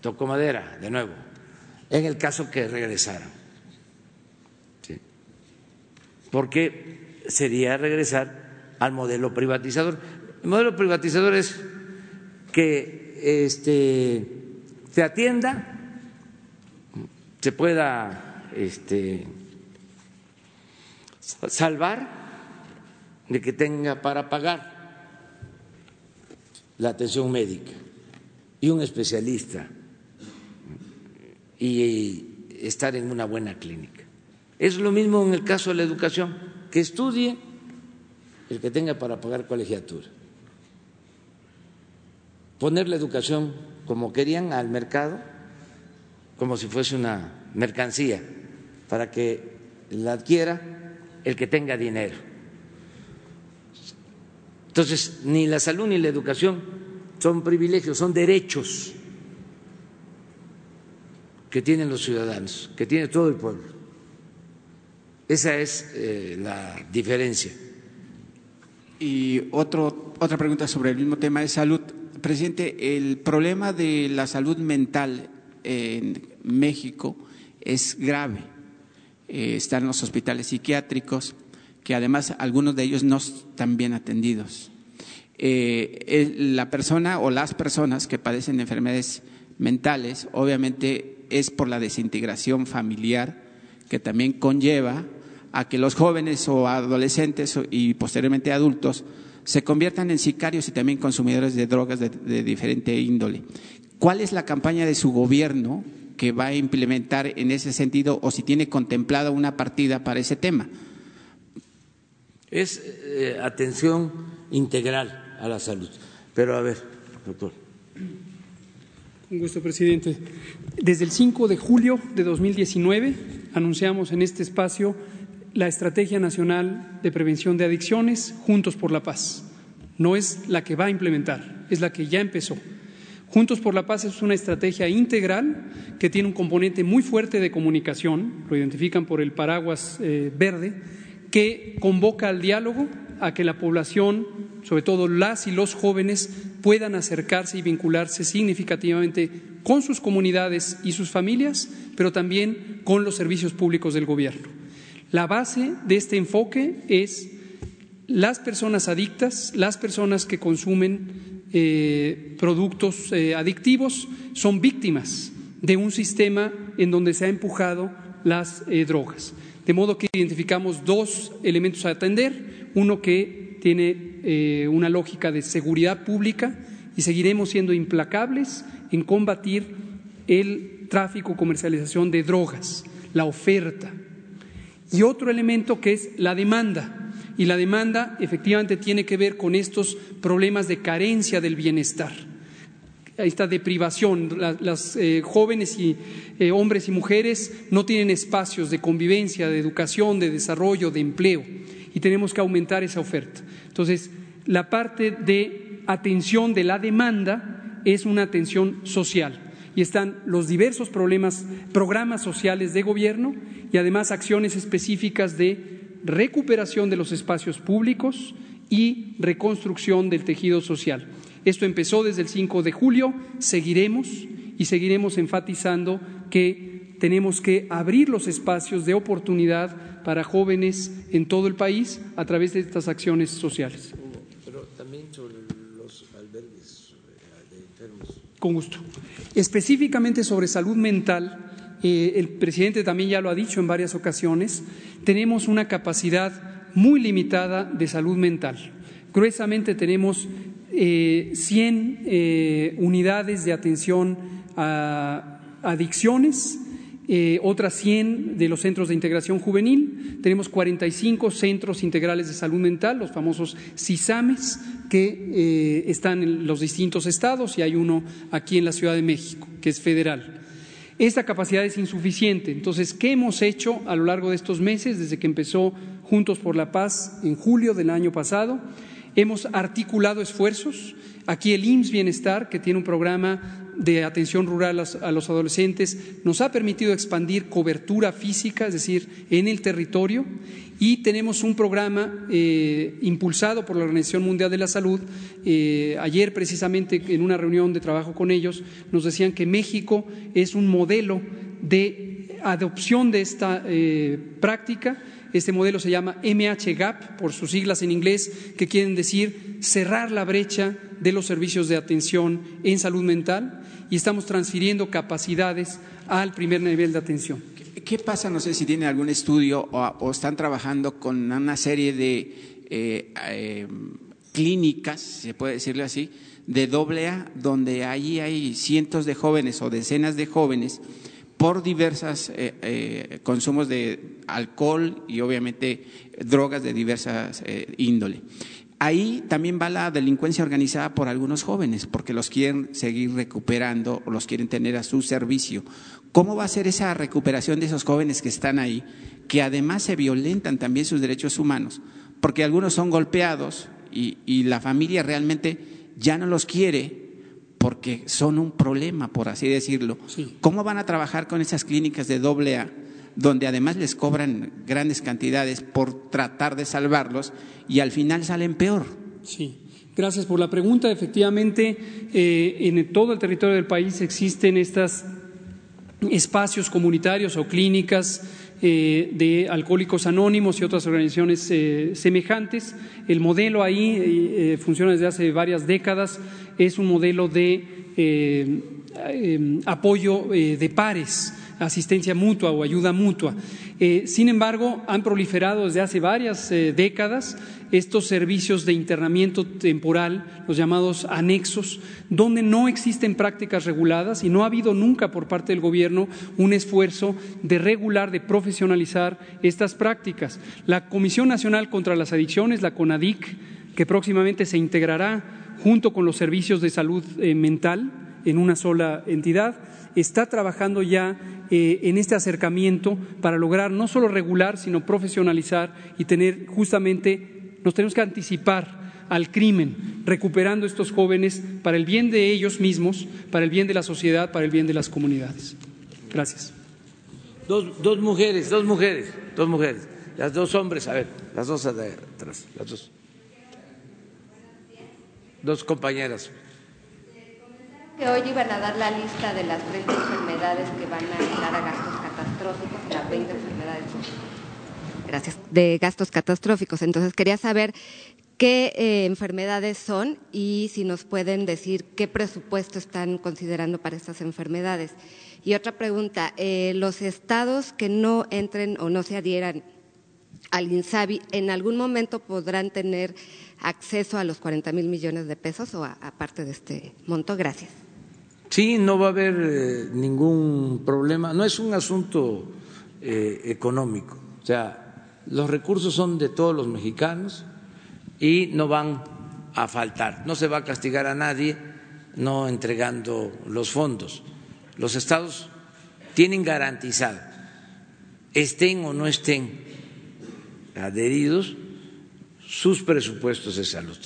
tocó madera de nuevo, en el caso que regresaran, porque sería regresar al modelo privatizador. El modelo privatizador es que este, se atienda se pueda este, salvar de que tenga para pagar la atención médica y un especialista y estar en una buena clínica. Es lo mismo en el caso de la educación, que estudie el que tenga para pagar colegiatura. Poner la educación como querían al mercado como si fuese una mercancía para que la adquiera el que tenga dinero. Entonces, ni la salud ni la educación son privilegios, son derechos que tienen los ciudadanos, que tiene todo el pueblo. Esa es eh, la diferencia. Y otro, otra pregunta sobre el mismo tema de salud. Presidente, el problema de la salud mental en México es grave. Eh, están los hospitales psiquiátricos, que además algunos de ellos no están bien atendidos. Eh, la persona o las personas que padecen enfermedades mentales, obviamente es por la desintegración familiar que también conlleva a que los jóvenes o adolescentes y posteriormente adultos se conviertan en sicarios y también consumidores de drogas de diferente índole. ¿Cuál es la campaña de su gobierno que va a implementar en ese sentido o si tiene contemplada una partida para ese tema? Es eh, atención integral a la salud. Pero a ver, doctor. Un gusto, presidente. Desde el 5 de julio de 2019 anunciamos en este espacio la Estrategia Nacional de Prevención de Adicciones, Juntos por la Paz. No es la que va a implementar, es la que ya empezó. Juntos por la Paz es una estrategia integral que tiene un componente muy fuerte de comunicación, lo identifican por el paraguas eh, verde, que convoca al diálogo a que la población, sobre todo las y los jóvenes, puedan acercarse y vincularse significativamente con sus comunidades y sus familias, pero también con los servicios públicos del gobierno. La base de este enfoque es las personas adictas, las personas que consumen eh, productos eh, adictivos son víctimas de un sistema en donde se ha empujado las eh, drogas. De modo que identificamos dos elementos a atender, uno que tiene una lógica de seguridad pública y seguiremos siendo implacables en combatir el tráfico, comercialización de drogas, la oferta. Y otro elemento que es la demanda Y la demanda efectivamente tiene que ver con estos problemas de carencia del bienestar esta deprivación. Las, eh, jóvenes y eh, hombres y mujeres no tienen espacios de convivencia, de educación, de desarrollo, de empleo y tenemos que aumentar esa oferta. Entonces, la parte de atención de la demanda es una atención social y están los diversos problemas, programas sociales de gobierno y además acciones específicas de recuperación de los espacios públicos y reconstrucción del tejido social. Esto empezó desde el 5 de julio, seguiremos y seguiremos enfatizando que tenemos que abrir los espacios de oportunidad para jóvenes en todo el país a través de estas acciones sociales. Pero también sobre los albergues de enfermos. Con gusto. Específicamente sobre salud mental, eh, el presidente también ya lo ha dicho en varias ocasiones, tenemos una capacidad muy limitada de salud mental. Gruesamente tenemos eh, 100 eh, unidades de atención a adicciones, eh, otras 100 de los centros de integración juvenil, tenemos 45 centros integrales de salud mental, los famosos CISAMES, que eh, están en los distintos estados y hay uno aquí en la Ciudad de México, que es federal. Esta capacidad es insuficiente. Entonces, ¿qué hemos hecho a lo largo de estos meses, desde que empezó Juntos por la Paz en julio del año pasado? Hemos articulado esfuerzos. Aquí el IMSS Bienestar, que tiene un programa de atención rural a los adolescentes, nos ha permitido expandir cobertura física, es decir, en el territorio, y tenemos un programa eh, impulsado por la Organización Mundial de la Salud. Eh, ayer, precisamente, en una reunión de trabajo con ellos, nos decían que México es un modelo de adopción de esta eh, práctica este modelo se llama MHGAP, por sus siglas en inglés, que quieren decir cerrar la brecha de los servicios de atención en salud mental y estamos transfiriendo capacidades al primer nivel de atención. ¿Qué pasa? No sé si tienen algún estudio o, están trabajando con una serie de eh, eh, clínicas, se puede decirlo así, de doble A, donde allí hay cientos de jóvenes o decenas de jóvenes por diversas eh, eh, consumos de alcohol y obviamente drogas de diversas eh, índole. Ahí también va la delincuencia organizada por algunos jóvenes, porque los quieren seguir recuperando o los quieren tener a su servicio. ¿Cómo va a ser esa recuperación de esos jóvenes que están ahí, que además se violentan también sus derechos humanos? Porque algunos son golpeados y la familia realmente ya no los quiere porque son un problema, por así decirlo. ¿Cómo van a trabajar con esas clínicas de doble A, donde además les cobran grandes cantidades por tratar de salvarlos y al final salen peor? Sí. Gracias por la pregunta. Efectivamente, eh, en todo el territorio del país existen estos espacios comunitarios o clínicas eh, de Alcohólicos Anónimos y otras organizaciones eh, semejantes. El modelo ahí eh, funciona desde hace varias décadas, es un modelo de apoyo de pares asistencia mutua o ayuda mutua. sin embargo, han proliferado desde hace varias décadas estos servicios de internamiento temporal, los llamados anexos, donde no existen prácticas reguladas y no ha habido nunca por parte del Gobierno un esfuerzo de regular, de profesionalizar estas prácticas. La Comisión Nacional contra las Adicciones, la CONADIC, que próximamente se integrará junto con los servicios de salud eh, mental en una sola entidad, está trabajando ya eh, en este acercamiento para lograr no solo regular, sino profesionalizar y tener justamente nos tenemos que anticipar al crimen, recuperando estos jóvenes para el bien de ellos mismos, para el bien de la sociedad, para el bien de las comunidades. Gracias. Dos, dos mujeres, dos mujeres, dos mujeres. Las dos hombres, a ver, las dos atrás, las dos. Dos compañeras. Que hoy iban a dar la lista de las 30 enfermedades que van a entrar a gastos catastróficos, las 20 enfermedades Gracias. De gastos catastróficos. Entonces quería saber qué eh, enfermedades son y si nos pueden decir qué presupuesto están considerando para estas enfermedades. Y otra pregunta, eh, los estados que no entren o no se adhieran al INSABI, ¿en algún momento podrán tener acceso a los 40 mil millones de pesos o aparte de este monto? Gracias. Sí, no va a haber eh, ningún problema. No es un asunto económico. O sea, los recursos son de todos los mexicanos y no van a faltar. No se va a castigar a nadie no entregando los fondos. Los estados tienen garantizado, estén o no estén adheridos, sus presupuestos de salud,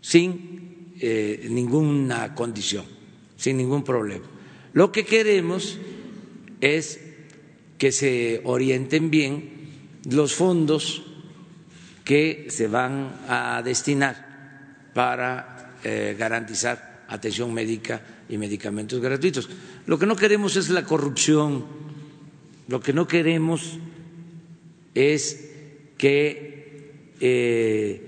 sin eh, ninguna condición, sin ningún problema. Lo que queremos es que se orienten bien los fondos que se van a destinar para eh, garantizar atención médica y medicamentos gratuitos. Lo que no queremos es la corrupción, lo que no queremos es que eh,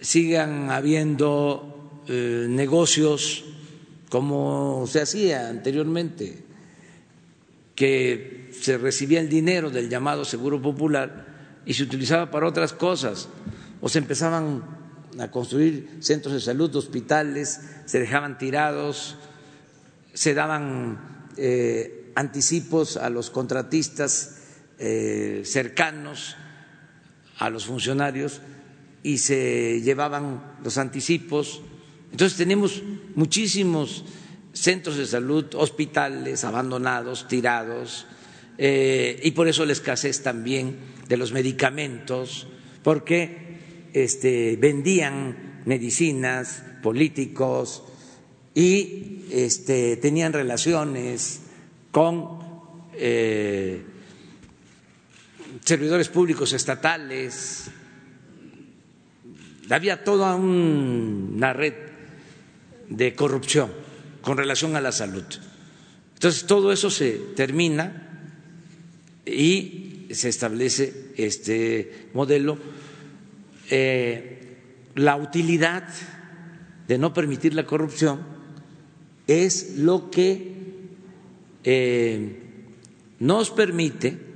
sigan habiendo eh, negocios como se hacía anteriormente, que se recibía el dinero del llamado Seguro Popular y se utilizaba para otras cosas, o se empezaban a construir centros de salud, hospitales, se dejaban tirados, se daban eh, anticipos a los contratistas eh, cercanos a los funcionarios y se llevaban los anticipos. Entonces tenemos muchísimos centros de salud, hospitales abandonados, tirados, eh, y por eso la escasez también de los medicamentos, porque este, vendían medicinas, políticos y este, tenían relaciones con eh, servidores públicos estatales. Había toda una red de corrupción con relación a la salud. Entonces, todo eso se termina y se establece este modelo. Eh, la utilidad de no permitir la corrupción es lo que eh, nos permite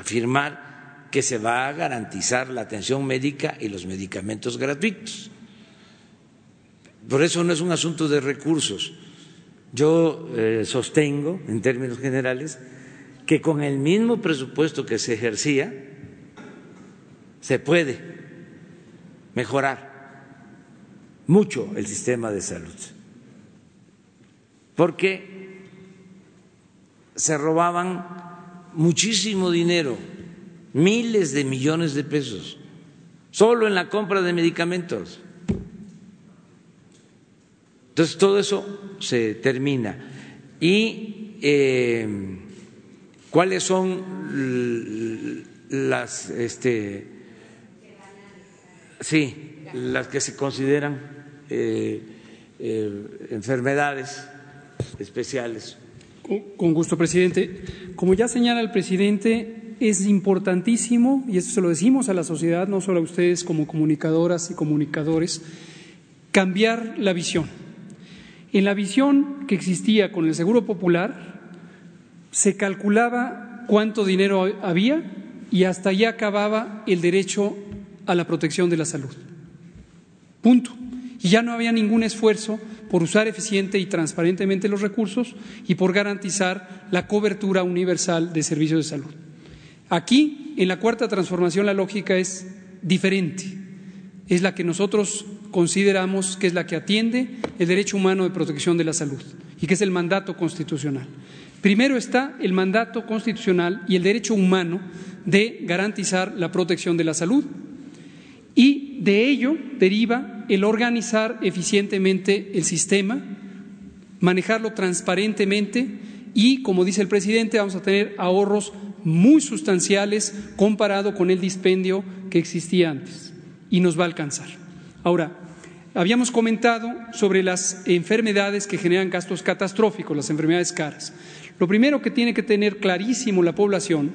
afirmar que se va a garantizar la atención médica y los medicamentos gratuitos. Por eso no es un asunto de recursos yo eh, sostengo, en términos generales, que con el mismo presupuesto que se ejercía, se puede mejorar mucho el sistema de salud, porque se robaban muchísimo dinero, miles de millones de pesos, solo en la compra de medicamentos. Entonces, todo eso se termina. ¿Y eh, cuáles son las, este, sí, las que se consideran eh, eh, enfermedades especiales? Con gusto, presidente. Como ya señala el presidente, es importantísimo, y esto se lo decimos a la sociedad, no solo a ustedes como comunicadoras y comunicadores, cambiar la visión en la visión que existía con el Seguro Popular, se calculaba cuánto dinero había y hasta allá acababa el derecho a la protección de la salud. Punto. Y ya no había ningún esfuerzo por usar eficiente y transparentemente los recursos y por garantizar la cobertura universal de servicios de salud. Aquí, en la cuarta transformación, la lógica es diferente. Es la que nosotros consideramos que es la que atiende el derecho humano de protección de la salud y que es el mandato constitucional. Primero está el mandato constitucional y el derecho humano de garantizar la protección de la salud y de ello deriva el organizar eficientemente el sistema, manejarlo transparentemente y, como dice el presidente, vamos a tener ahorros muy sustanciales comparado con el dispendio que existía antes y nos va a alcanzar. Ahora, habíamos comentado sobre las enfermedades que generan gastos catastróficos, las enfermedades caras. Lo primero que tiene que tener clarísimo la población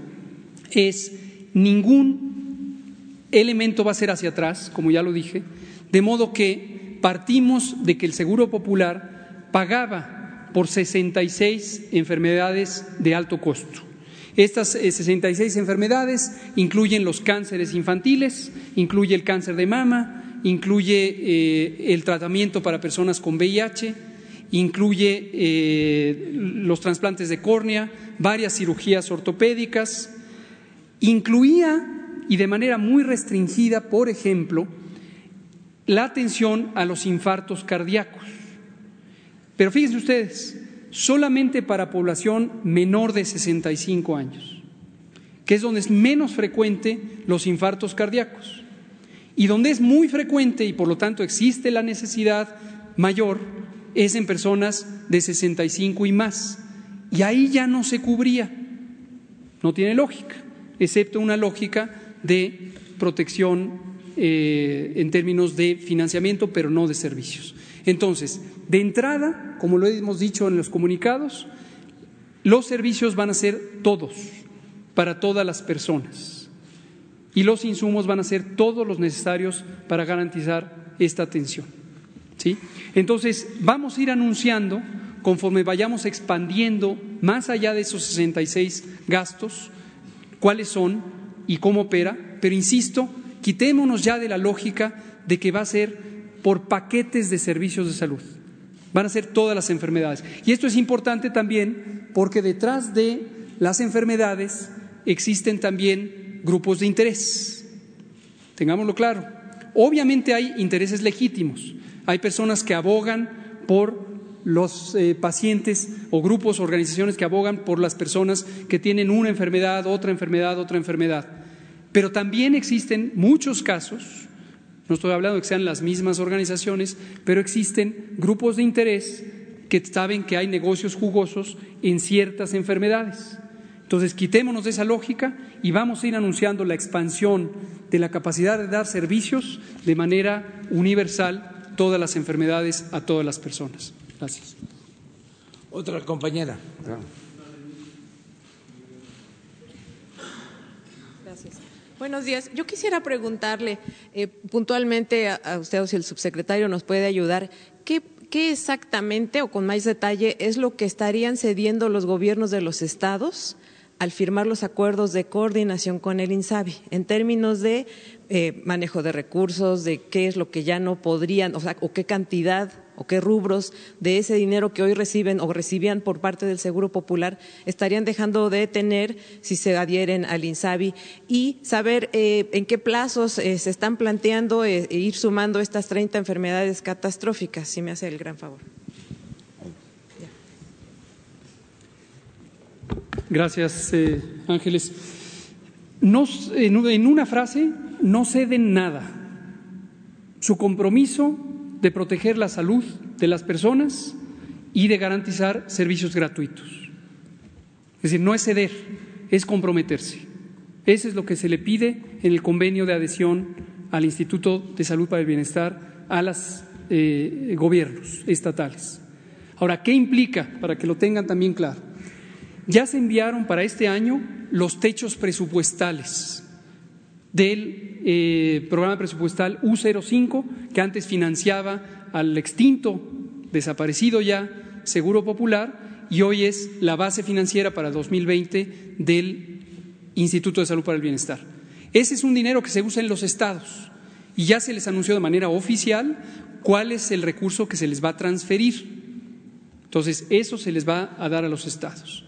es ningún elemento va a ser hacia atrás, como ya lo dije, de modo que partimos de que el Seguro Popular pagaba por 66 enfermedades de alto costo. Estas 66 eh, enfermedades incluyen los cánceres infantiles, incluye el cáncer de mama, incluye eh, el tratamiento para personas con VIH incluye eh, los trasplantes de córnea, varias cirugías ortopédicas, incluía y de manera muy restringida, por ejemplo, la atención a los infartos cardíacos. Pero fíjense ustedes, solamente para población menor de 65 años, que es donde es menos frecuente los infartos cardíacos y donde es muy frecuente y por lo tanto existe la necesidad mayor es en personas de 65 y más. Y ahí ya no se cubría. No tiene lógica, excepto una lógica de protección eh, en términos de financiamiento, pero no de servicios. Entonces, de entrada, como lo hemos dicho en los comunicados, los servicios van a ser todos, para todas las personas. Y los insumos van a ser todos los necesarios para garantizar esta atención. ¿sí? Entonces, vamos a ir anunciando, conforme vayamos expandiendo más allá de esos 66 gastos, cuáles son y cómo opera, pero insisto, quitémonos ya de la lógica de que va a ser por paquetes de servicios de salud. Van a ser todas las enfermedades. Y esto es importante también porque detrás de las enfermedades existen también grupos de interés. Tengámoslo claro. Obviamente hay intereses legítimos. Hay personas que abogan por los eh, pacientes o grupos, organizaciones que abogan por las personas que tienen una enfermedad, otra enfermedad, otra enfermedad. Pero también existen muchos casos, no estoy hablando de que sean las mismas organizaciones, pero existen grupos de interés que saben que hay negocios jugosos en ciertas enfermedades. Entonces, quitémonos de esa lógica y vamos a ir anunciando la expansión de la capacidad de dar servicios de manera universal todas las enfermedades a todas las personas. Gracias. Otra compañera. Gracias. Buenos días. Yo quisiera preguntarle eh, puntualmente a, usted o si el subsecretario nos puede ayudar, ¿qué, ¿qué exactamente o con más detalle es lo que estarían cediendo los gobiernos de los estados al firmar los acuerdos de coordinación con el INSABI en términos de eh, manejo de recursos, de qué es lo que ya no podrían, o sea, o qué cantidad o qué rubros de ese dinero que hoy reciben o recibían por parte del Seguro Popular estarían dejando de tener si se adhieren al INSABI y saber eh, en qué plazos eh, se están planteando e ir sumando estas 30 enfermedades catastróficas, si me hace el gran favor. Gracias, Ángeles. en una frase, no ceden nada. Su compromiso de proteger la salud de las personas y de garantizar servicios gratuitos. Es decir, no es ceder, es comprometerse. Eso es lo que se le pide en el convenio de adhesión al Instituto de Salud para el Bienestar a los eh, gobiernos estatales. Ahora, ¿qué implica? Para que lo tengan también claro. Ya se enviaron para este año los techos presupuestales del eh, programa presupuestal U05, que antes financiaba al extinto, desaparecido ya, Seguro Popular, y hoy es la base financiera para 2020 del Instituto de Salud para el Bienestar. Ese es un dinero que se usa en los estados y ya se les anunció de manera oficial cuál es el recurso que se les va a transferir. Entonces, eso se les va a dar a los estados.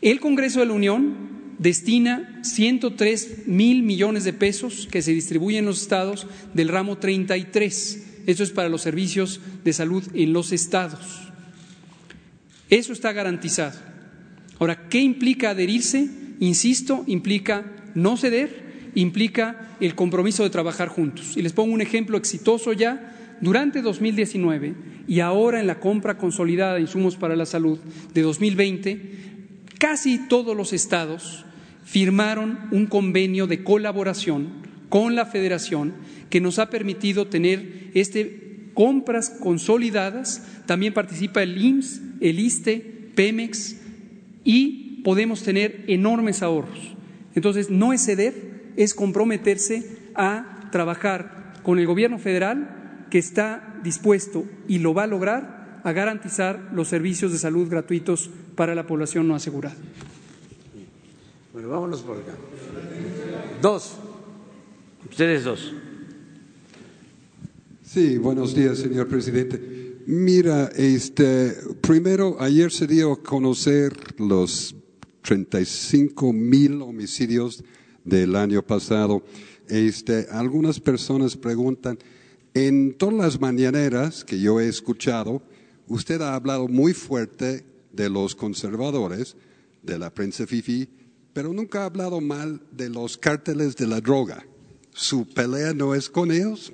El Congreso de la Unión destina 103 mil millones de pesos que se distribuyen en los estados del ramo 33. Eso es para los servicios de salud en los estados. Eso está garantizado. Ahora, ¿qué implica adherirse? Insisto, implica no ceder, implica el compromiso de trabajar juntos. Y les pongo un ejemplo exitoso ya. Durante 2019 y ahora en la compra consolidada de insumos para la salud de 2020, casi todos los estados firmaron un convenio de colaboración con la federación que nos ha permitido tener este compras consolidadas, también participa el IMSS, el ISTE, Pemex y podemos tener enormes ahorros. Entonces, no es ceder, es comprometerse a trabajar con el gobierno federal que está dispuesto y lo va a lograr a garantizar los servicios de salud gratuitos para la población no asegurada. Bueno, vámonos por acá. Dos. Ustedes dos. Sí, buenos días, señor presidente. Mira, este, primero, ayer se dio a conocer los 35 mil homicidios del año pasado. Este, algunas personas preguntan, en todas las mañaneras que yo he escuchado, usted ha hablado muy fuerte de los conservadores, de la prensa FIFI, pero nunca ha hablado mal de los cárteles de la droga. ¿Su pelea no es con ellos?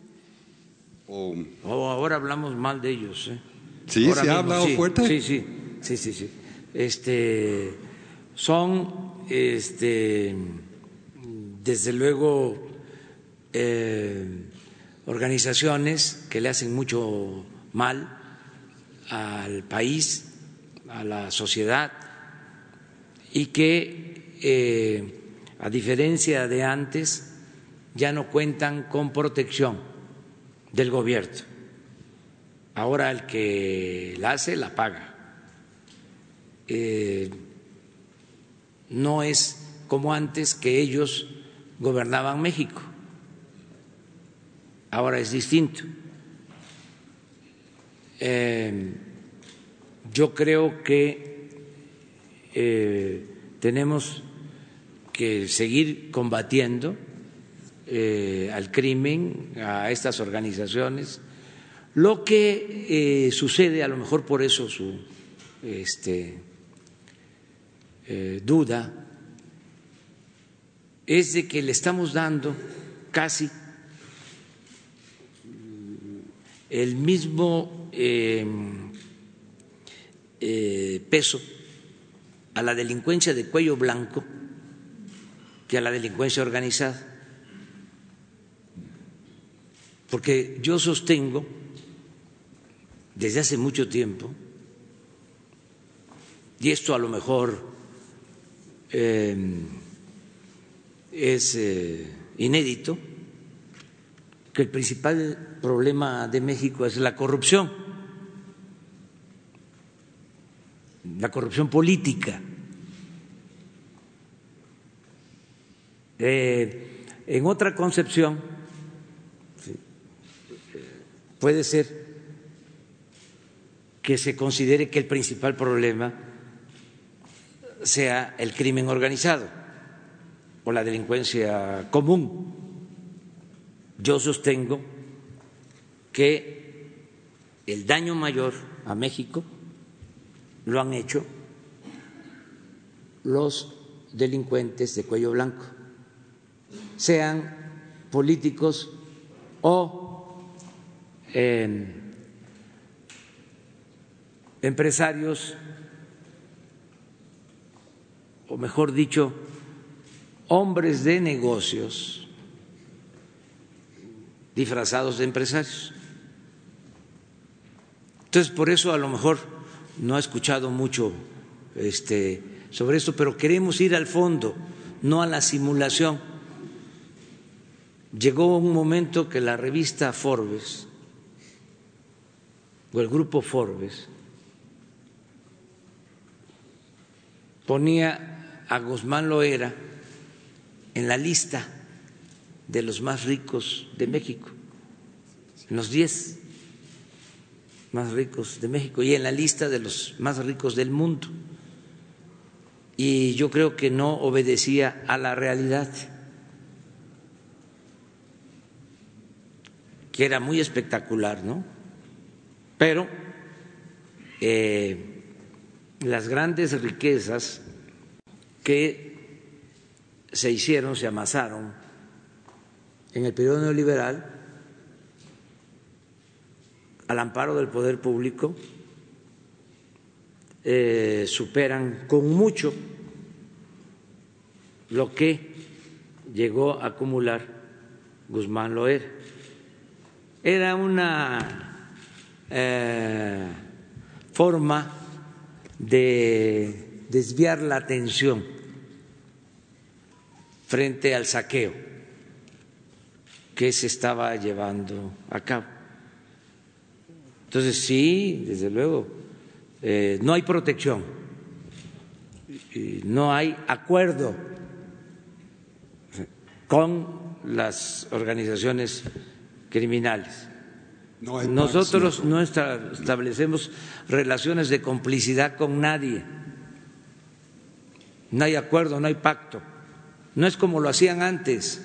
¿O ahora hablamos mal de ellos. ¿eh? ¿Sí? ¿Se ha hablado fuerte? Sí, sí, sí, sí, sí. Este, son, este, desde luego, eh, organizaciones que le hacen mucho mal al país, a la sociedad, y que, eh, a diferencia de antes, ya no cuentan con protección del gobierno. Ahora el que la hace, la paga. Eh, no es como antes que ellos gobernaban México. Ahora es distinto. Eh, yo creo que eh, tenemos que seguir combatiendo eh, al crimen, a estas organizaciones. Lo que sucede, a lo mejor por eso su este, duda, es de que le estamos dando casi el mismo eh, eh, peso a la delincuencia de cuello blanco que a la delincuencia organizada. Porque yo sostengo desde hace mucho tiempo, y esto a lo mejor eh, es inédito, que el principal problema de México es la corrupción, la corrupción política. Eh, en otra concepción, puede ser que se considere que el principal problema sea el crimen organizado o la delincuencia común yo sostengo que el daño mayor a México lo han hecho los delincuentes de cuello blanco, sean políticos o em, empresarios, o mejor dicho, hombres de negocios disfrazados de empresarios. Entonces, por eso a lo mejor no ha escuchado mucho este, sobre esto, pero queremos ir al fondo, no a la simulación. Llegó un momento que la revista Forbes o el grupo Forbes ponía a Guzmán Loera en la lista de los más ricos de México, en los diez más ricos de México y en la lista de los más ricos del mundo. Y yo creo que no obedecía a la realidad, que era muy espectacular, ¿no? Pero eh, las grandes riquezas que se hicieron, se amasaron en el periodo neoliberal, al amparo del poder público, eh, superan con mucho lo que llegó a acumular Guzmán Loer. Era una eh, forma de desviar la atención frente al saqueo que se estaba llevando a cabo. Entonces, sí, desde luego, eh, no hay protección, no hay acuerdo con las organizaciones criminales. No Nosotros no esta- establecemos relaciones de complicidad con nadie. No hay acuerdo, no hay pacto. No es como lo hacían antes.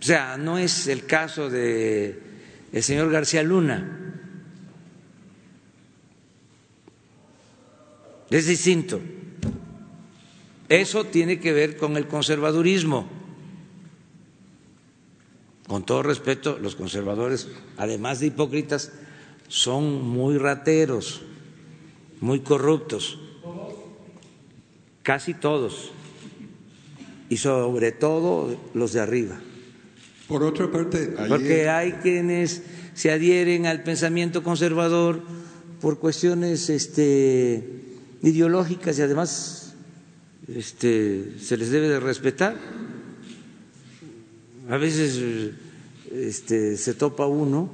O sea, no es el caso de el señor García Luna. Es distinto. Eso tiene que ver con el conservadurismo. Con todo respeto, los conservadores, además de hipócritas, son muy rateros, muy corruptos. Casi todos. Y sobre todo los de arriba. Por otra parte, Porque hay quienes se adhieren al pensamiento conservador por cuestiones este, ideológicas y además este, se les debe de respetar. A veces este, se topa uno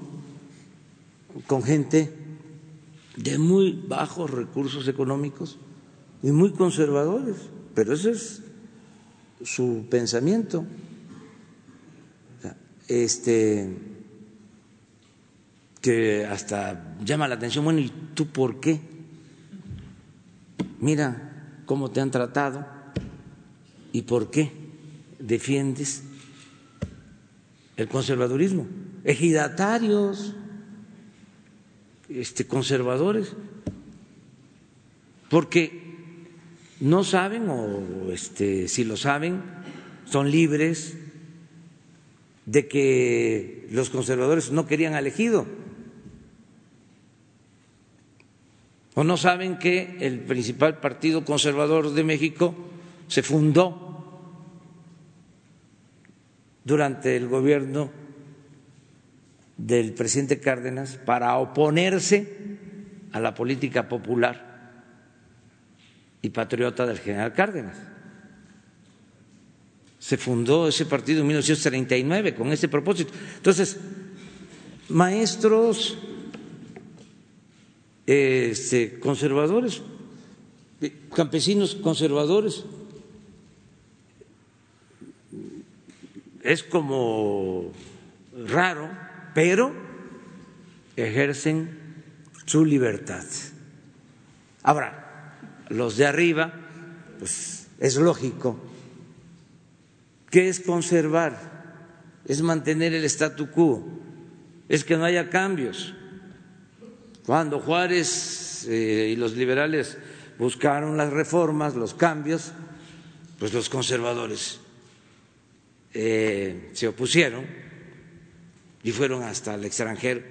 con gente de muy bajos recursos económicos y muy conservadores, pero ese es su pensamiento. Este que hasta llama la atención, bueno, ¿y tú por qué? Mira cómo te han tratado y por qué defiendes el conservadurismo. Ejidatarios, este, conservadores, porque no saben o este, si lo saben, son libres de que los conservadores no querían elegido. ¿O no saben que el principal partido conservador de México se fundó durante el gobierno del presidente Cárdenas para oponerse a la política popular y patriota del general Cárdenas? Se fundó ese partido en 1939 con ese propósito. Entonces, maestros este, conservadores, campesinos conservadores, es como raro, pero ejercen su libertad. Ahora, los de arriba, pues es lógico. ¿Qué es conservar? Es mantener el statu quo, es que no haya cambios. Cuando Juárez eh, y los liberales buscaron las reformas, los cambios, pues los conservadores eh, se opusieron y fueron hasta el extranjero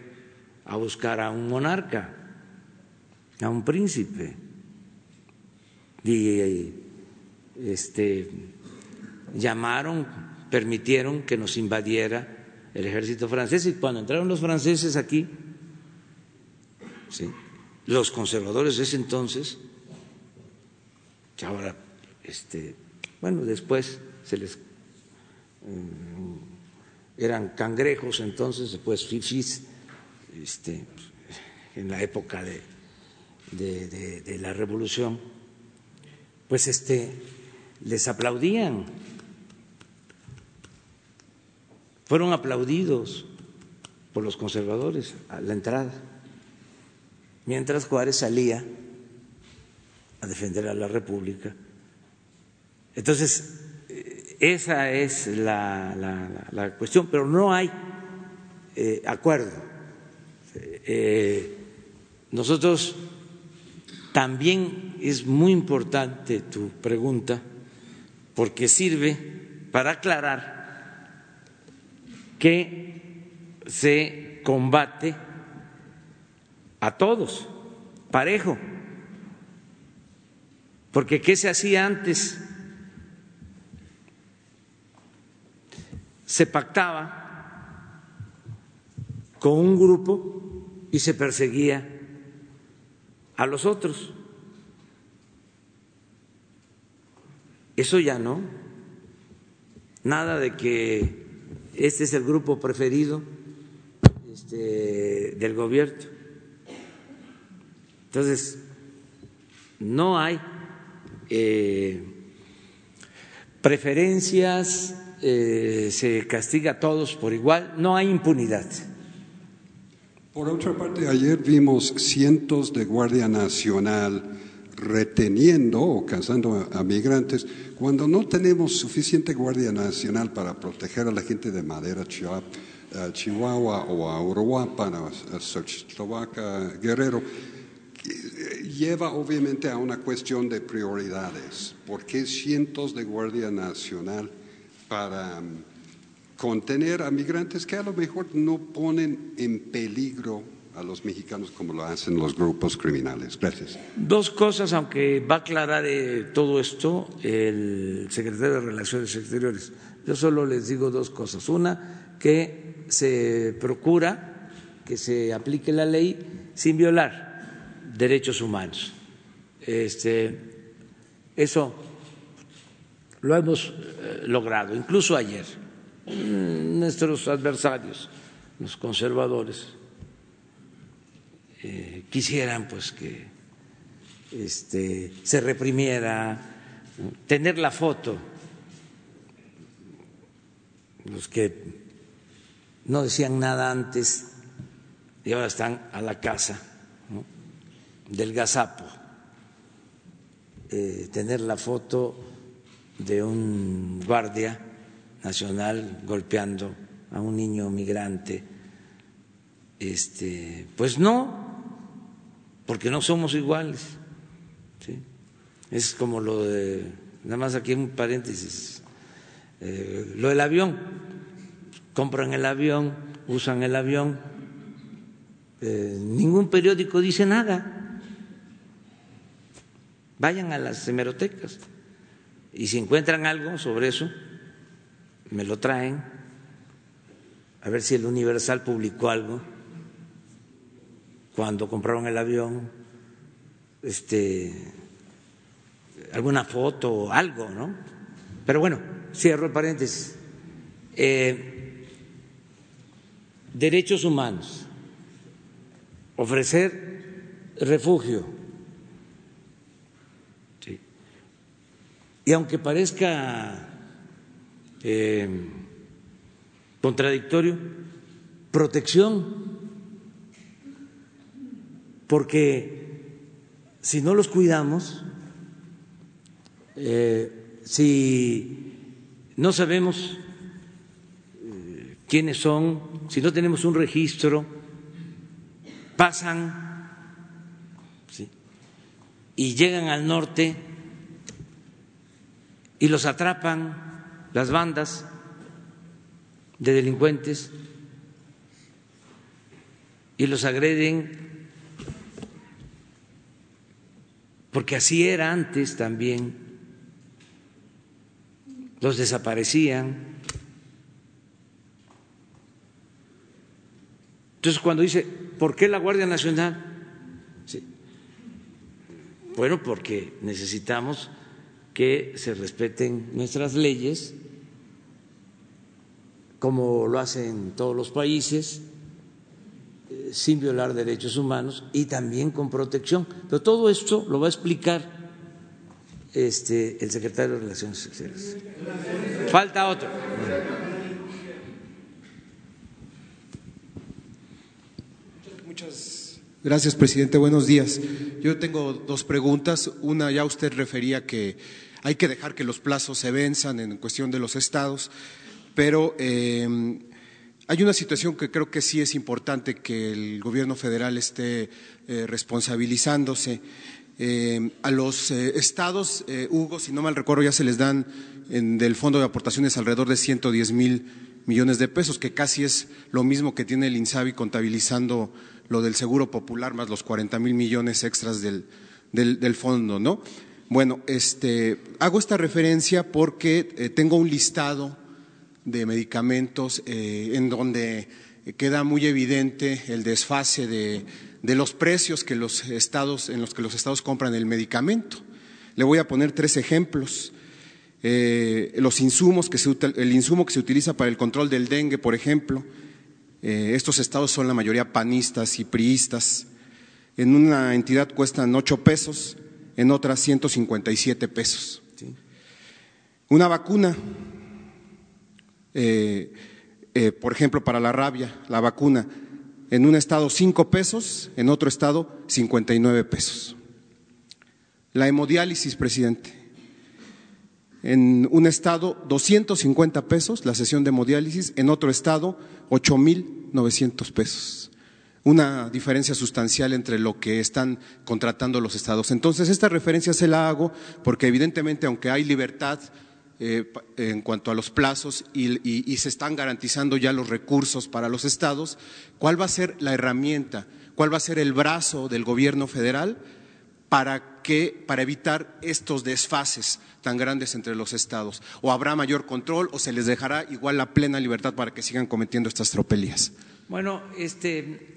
a buscar a un monarca, a un príncipe. Y este, llamaron, permitieron que nos invadiera el ejército francés y cuando entraron los franceses aquí, ¿sí? los conservadores de ese entonces, que ahora, este, bueno, después se les eran cangrejos entonces, después fifis, este, en la época de, de, de, de, la revolución, pues este, les aplaudían, fueron aplaudidos por los conservadores a la entrada, mientras Juárez salía a defender a la República. Entonces, esa es la, cuestión, pero no hay eh, acuerdo. Eh, nosotros también es muy importante tu pregunta porque sirve para aclarar que se combate a todos, parejo. Porque ¿qué se hacía antes? se pactaba con un grupo y se perseguía a los otros. Eso ya no. Nada de que este es el grupo preferido este, del gobierno. Entonces, no hay eh, preferencias, eh, se castiga a todos por igual, no hay impunidad. Por otra parte, ayer vimos cientos de Guardia Nacional reteniendo o cazando a, migrantes cuando no tenemos suficiente Guardia Nacional para proteger a la gente de Madera, Chihuahua o a Uruapan, a Xochitlovaca, Guerrero lleva obviamente a una cuestión de prioridades. ¿Por qué cientos de Guardia Nacional para um, contener a migrantes que a lo mejor no ponen en peligro a los mexicanos como lo hacen los grupos criminales? Gracias. Dos cosas, aunque va a aclarar eh, todo esto el secretario de Relaciones Exteriores. Yo solo les digo dos cosas. Una, que se procura que se aplique la ley sin violar derechos humanos. Este, eso lo hemos eh, logrado, incluso ayer. Mm, nuestros adversarios, los conservadores, eh, quisieran pues que este, se reprimiera, tener la foto, los que no decían nada antes y ahora están a la casa del gazapo, eh, tener la foto de un guardia nacional golpeando a un niño migrante. Este, pues no, porque no somos iguales. Es como lo de, nada más aquí un paréntesis, eh, lo del avión. Compran el avión, usan el avión, eh, ningún periódico dice nada. Vayan a las hemerotecas y si encuentran algo sobre eso, me lo traen, a ver si el Universal publicó algo cuando compraron el avión, este, alguna foto o algo, ¿no? Pero bueno, cierro el paréntesis. Eh, derechos humanos, ofrecer refugio Y aunque parezca eh, contradictorio, protección, porque si no los cuidamos, eh, si no sabemos eh, quiénes son, si no tenemos un registro, pasan y llegan al norte y los atrapan las bandas de delincuentes y los agreden, porque así era antes también, los desaparecían. Entonces cuando dice, ¿por qué la Guardia Nacional? Bueno, porque necesitamos que se respeten nuestras leyes, como lo hacen todos los países, eh, sin violar derechos humanos y también con protección. Pero todo esto lo va a explicar este, el secretario de Relaciones Exteriores. Falta otro. Muchas gracias, presidente. Buenos días. Yo tengo dos preguntas. Una, ya usted refería que hay que dejar que los plazos se venzan en cuestión de los estados, pero eh, hay una situación que creo que sí es importante que el gobierno federal esté eh, responsabilizándose. Eh, a los estados, Hugo, si no mal recuerdo, ya se les dan del Fondo de Aportaciones alrededor de 110 mil millones de pesos, que casi es lo mismo que tiene el INSABI contabilizando lo del Seguro Popular más los 40 mil millones extras del, del fondo, ¿no? Bueno, este, hago esta referencia porque eh, tengo un listado de medicamentos eh, en donde queda muy evidente el desfase de, los precios que los estados, en los que los estados compran el medicamento. Le voy a poner tres ejemplos. Eh, los insumos que se, el insumo que se utiliza para el control del dengue, por ejemplo, estos estados son la mayoría panistas y priistas. En una entidad cuestan ocho pesos, en otras 157 pesos. Una vacuna, eh, eh, por ejemplo, para la rabia, la vacuna, en un estado 5 pesos, en otro estado 59 pesos. La hemodiálisis, presidente. En un estado 250 pesos la sesión de hemodiálisis, en otro estado 8.900 pesos. Una diferencia sustancial entre lo que están contratando los estados. Entonces, esta referencia se la hago porque evidentemente, aunque hay libertad eh, en cuanto a los plazos y, y, se están garantizando ya los recursos para los estados, ¿cuál va a ser la herramienta? ¿Cuál va a ser el brazo del gobierno federal para que para evitar estos desfases tan grandes entre los estados? ¿O habrá mayor control o se les dejará igual la plena libertad para que sigan cometiendo estas tropelías? Bueno, este,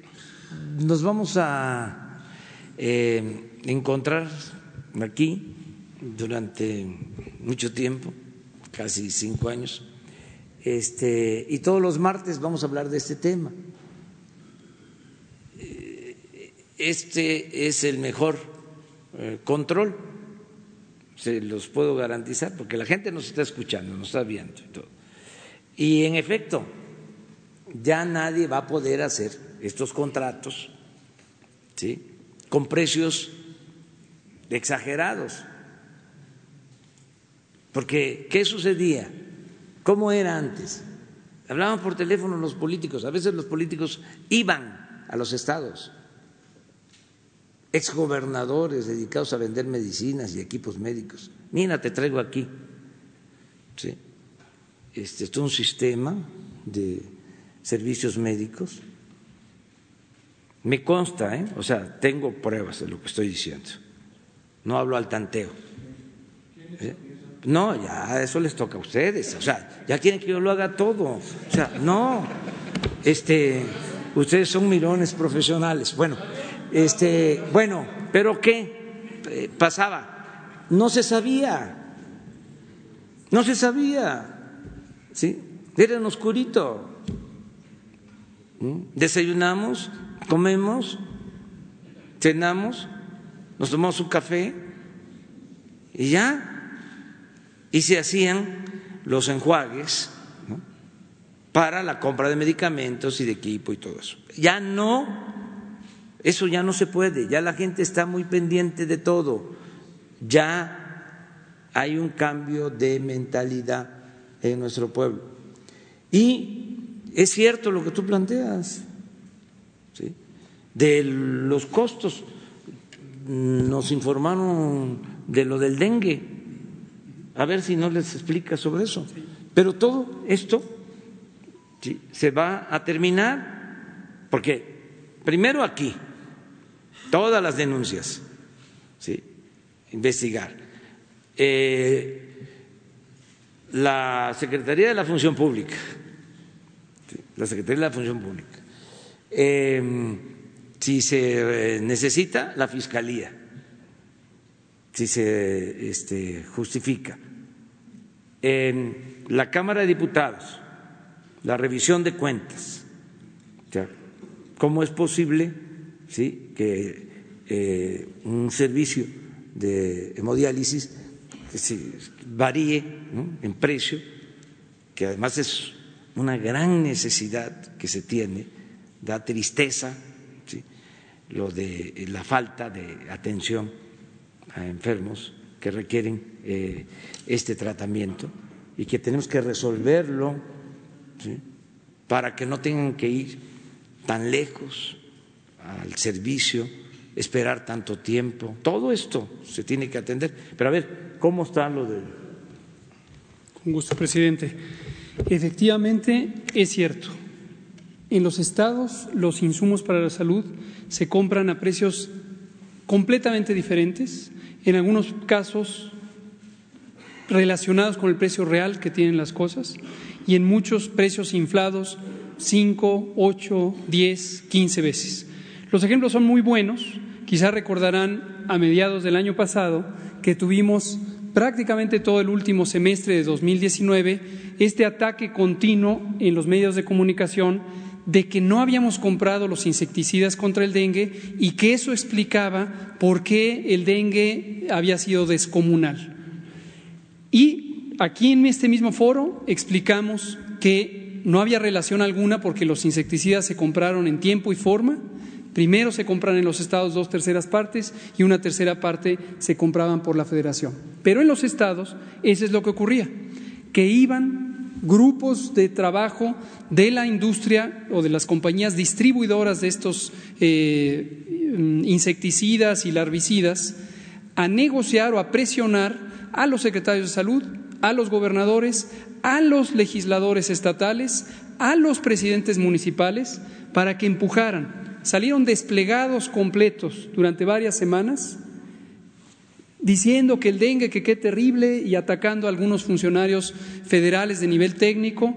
nos vamos a eh, encontrar aquí durante mucho tiempo casi cinco años, este, y todos los martes vamos a hablar de este tema. Este es el mejor eh, control, se los puedo garantizar, porque la gente nos está escuchando, nos está viendo y todo. Y en efecto, ya nadie va a poder hacer estos contratos ¿sí? con precios exagerados. Porque, ¿qué sucedía? ¿Cómo era antes? Hablaban por teléfono los políticos, a veces los políticos iban a los estados, exgobernadores dedicados a vender medicinas y equipos médicos. Mira, te traigo aquí. ¿Sí? Este es un sistema de servicios médicos. Me consta, ¿eh? o sea, tengo pruebas de lo que estoy diciendo. No hablo al tanteo. ¿Eh? No, ya eso les toca a ustedes. O sea, ya quieren que yo lo haga todo. O sea, no. Este, ustedes son mirones profesionales. Bueno, este, bueno, pero ¿qué eh, pasaba? No se sabía. No se sabía. ¿Sí? Era en oscurito. Desayunamos, comemos, cenamos, nos tomamos un café y ya y se hacían los enjuagues para la compra de medicamentos y de equipo y todo eso. Ya no, eso ya no se puede, ya la gente está muy pendiente de todo, ya hay un cambio de mentalidad en nuestro pueblo. Y es cierto lo que tú planteas, de los costos, nos informaron de lo del dengue a ver si no les explica sobre eso. Pero todo esto se va a terminar porque primero aquí, todas las denuncias, ¿sí? investigar. Eh, la Secretaría de la Función Pública, la Secretaría de la Función Pública, eh, si se eh, necesita, la Fiscalía, si se este, justifica en la Cámara de Diputados la revisión de cuentas. ¿Cómo es posible ¿sí? que eh, un servicio de hemodiálisis varíe en precio, que además es una gran necesidad que se tiene, da tristeza lo de la falta de atención a enfermos que requieren eh, este tratamiento y que tenemos que resolverlo para que no tengan que ir tan lejos al servicio, esperar tanto tiempo. Todo esto se tiene que atender. Pero a ver, ¿cómo está lo de...? Con gusto, presidente. Efectivamente, es cierto. En los estados los insumos para la salud se compran a precios completamente diferentes en algunos casos relacionados con el precio real que tienen las cosas y en muchos precios inflados 5, 8, 10, 15 veces. Los ejemplos son muy buenos. Quizá recordarán a mediados del año pasado que tuvimos prácticamente todo el último semestre de 2019 este ataque continuo en los medios de comunicación de que no habíamos comprado los insecticidas contra el dengue y que eso explicaba por qué el dengue había sido descomunal. Y aquí en este mismo foro explicamos que no había relación alguna porque los insecticidas se compraron en tiempo y forma. Primero se compran en los estados dos terceras partes y una tercera parte se compraban por la federación. Pero en los estados eso es lo que ocurría, que iban grupos de trabajo de la industria o de las compañías distribuidoras de estos eh, insecticidas y larvicidas a negociar o a presionar a los secretarios de salud, a los gobernadores, a los legisladores estatales, a los presidentes municipales, para que empujaran. Salieron desplegados completos durante varias semanas diciendo que el dengue, que qué terrible, y atacando a algunos funcionarios federales de nivel técnico,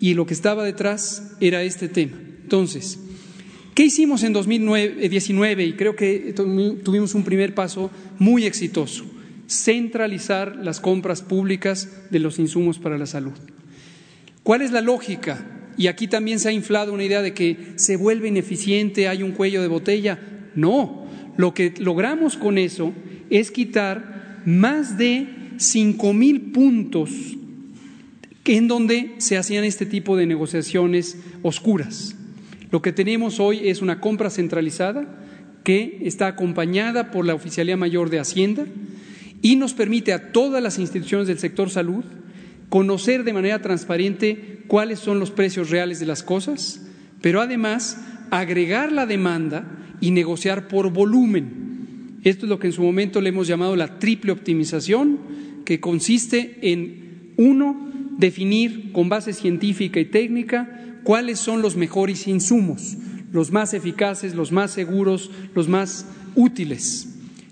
y lo que estaba detrás era este tema. Entonces, ¿qué hicimos en 2019? Y creo que tuvimos un primer paso muy exitoso centralizar las compras públicas de los insumos para la salud. ¿Cuál es la lógica? Y aquí también se ha inflado una idea de que se vuelve ineficiente, hay un cuello de botella. No, lo que logramos con eso es quitar más de cinco mil puntos en donde se hacían este tipo de negociaciones oscuras. Lo que tenemos hoy es una compra centralizada que está acompañada por la Oficialía Mayor de Hacienda, y nos permite a todas las instituciones del sector salud conocer de manera transparente cuáles son los precios reales de las cosas, pero además agregar la demanda y negociar por volumen. Esto es lo que en su momento le hemos llamado la triple optimización, que consiste en, uno, definir con base científica y técnica cuáles son los mejores insumos, los más eficaces, los más seguros, los más útiles.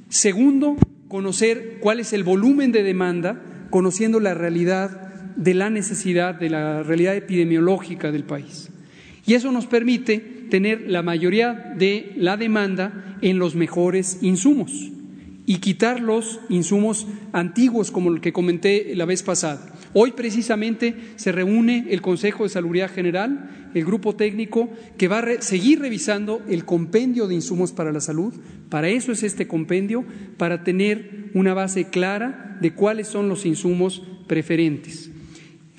Segundo, conocer cuál es el volumen de demanda, conociendo la realidad de la necesidad, de la realidad epidemiológica del país. Y eso nos permite tener la mayoría de la demanda en los mejores insumos y quitar los insumos antiguos como el que comenté la vez pasada. Hoy precisamente se reúne el Consejo de Salubridad General, el grupo técnico que va a seguir revisando el compendio de insumos para la salud. Para eso es este compendio, para tener una base clara de cuáles son los insumos preferentes.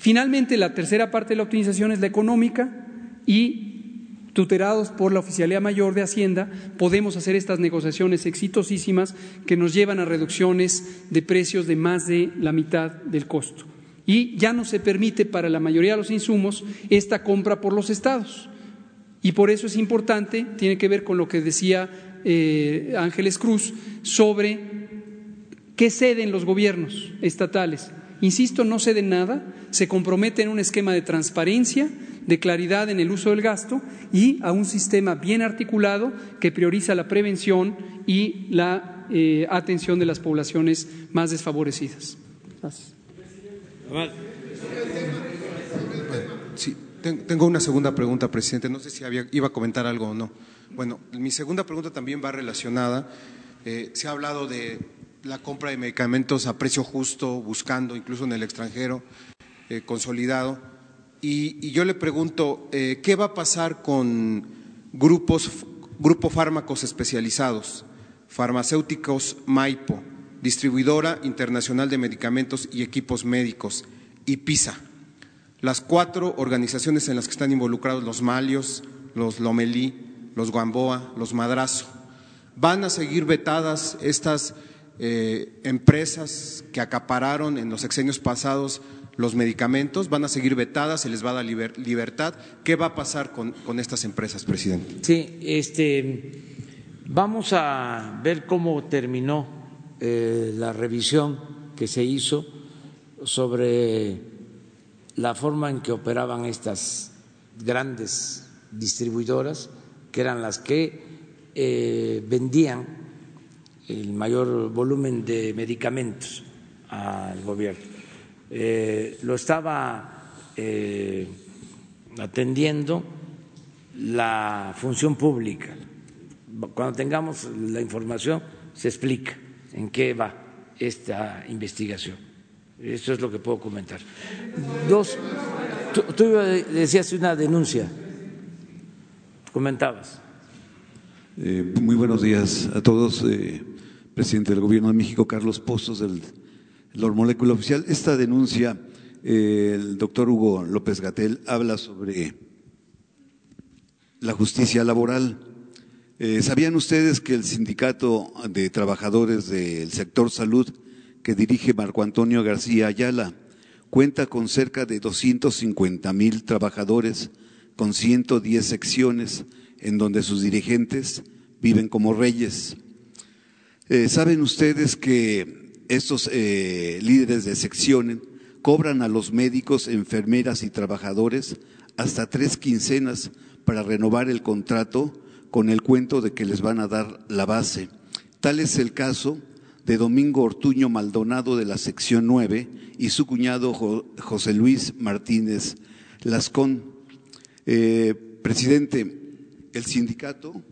Finalmente, la tercera parte de la optimización es la económica y tuterados por la Oficialía Mayor de Hacienda, podemos hacer estas negociaciones exitosísimas que nos llevan a reducciones de precios de más de la mitad del costo. Y ya no se permite para la mayoría de los insumos esta compra por los estados. Y por eso es importante, tiene que ver con lo que decía eh, Ángeles Cruz, sobre qué ceden los gobiernos estatales. Insisto, no ceden nada, se comprometen en un esquema de transparencia, de claridad en el uso del gasto y a un sistema bien articulado que prioriza la prevención y la eh, atención de las poblaciones más desfavorecidas. Sí, tengo una segunda pregunta, presidente. No sé si iba a comentar algo o no. Bueno, mi segunda pregunta también va relacionada. Eh, se ha hablado de la compra de medicamentos a precio justo, buscando incluso en el extranjero, eh, consolidado. Y, yo le pregunto, eh, ¿qué va a pasar con grupos, grupo fármacos especializados, farmacéuticos Maipo, distribuidora internacional de medicamentos y equipos médicos, y PISA? Las cuatro organizaciones en las que están involucrados los Malios, los Lomelí, los Guamboa, los Madrazo. ¿Van a seguir vetadas estas eh, empresas que acapararon en los sexenios pasados los medicamentos, van a seguir vetadas, se les va a dar libertad. ¿Qué va a pasar con, estas empresas, presidente? Sí, este, vamos a ver cómo terminó eh, la revisión que se hizo sobre la forma en que operaban estas grandes distribuidoras, que eran las que eh, vendían el mayor volumen de medicamentos al gobierno eh, lo estaba eh, atendiendo la función pública. Cuando tengamos la información se explica en qué va esta investigación. Eso es lo que puedo comentar. Dos, tú, decías una denuncia, comentabas. Eh, muy buenos días a todos. Presidente del Gobierno de México, Carlos Postos, del la molécula oficial. Esta denuncia el doctor Hugo López Gatel habla sobre la justicia laboral. Eh, ¿Sabían ustedes que el sindicato de trabajadores del sector salud que dirige Marco Antonio García Ayala cuenta con cerca de 250 mil trabajadores con 110 secciones en donde sus dirigentes viven como reyes? Eh, ¿Saben ustedes que estos eh, líderes de secciones cobran a los médicos, enfermeras y trabajadores hasta tres quincenas para renovar el contrato con el cuento de que les van a dar la base. Tal es el caso de Domingo Ortuño Maldonado de la sección 9 y su cuñado José Luis Martínez Lascón. Eh, presidente, el sindicato,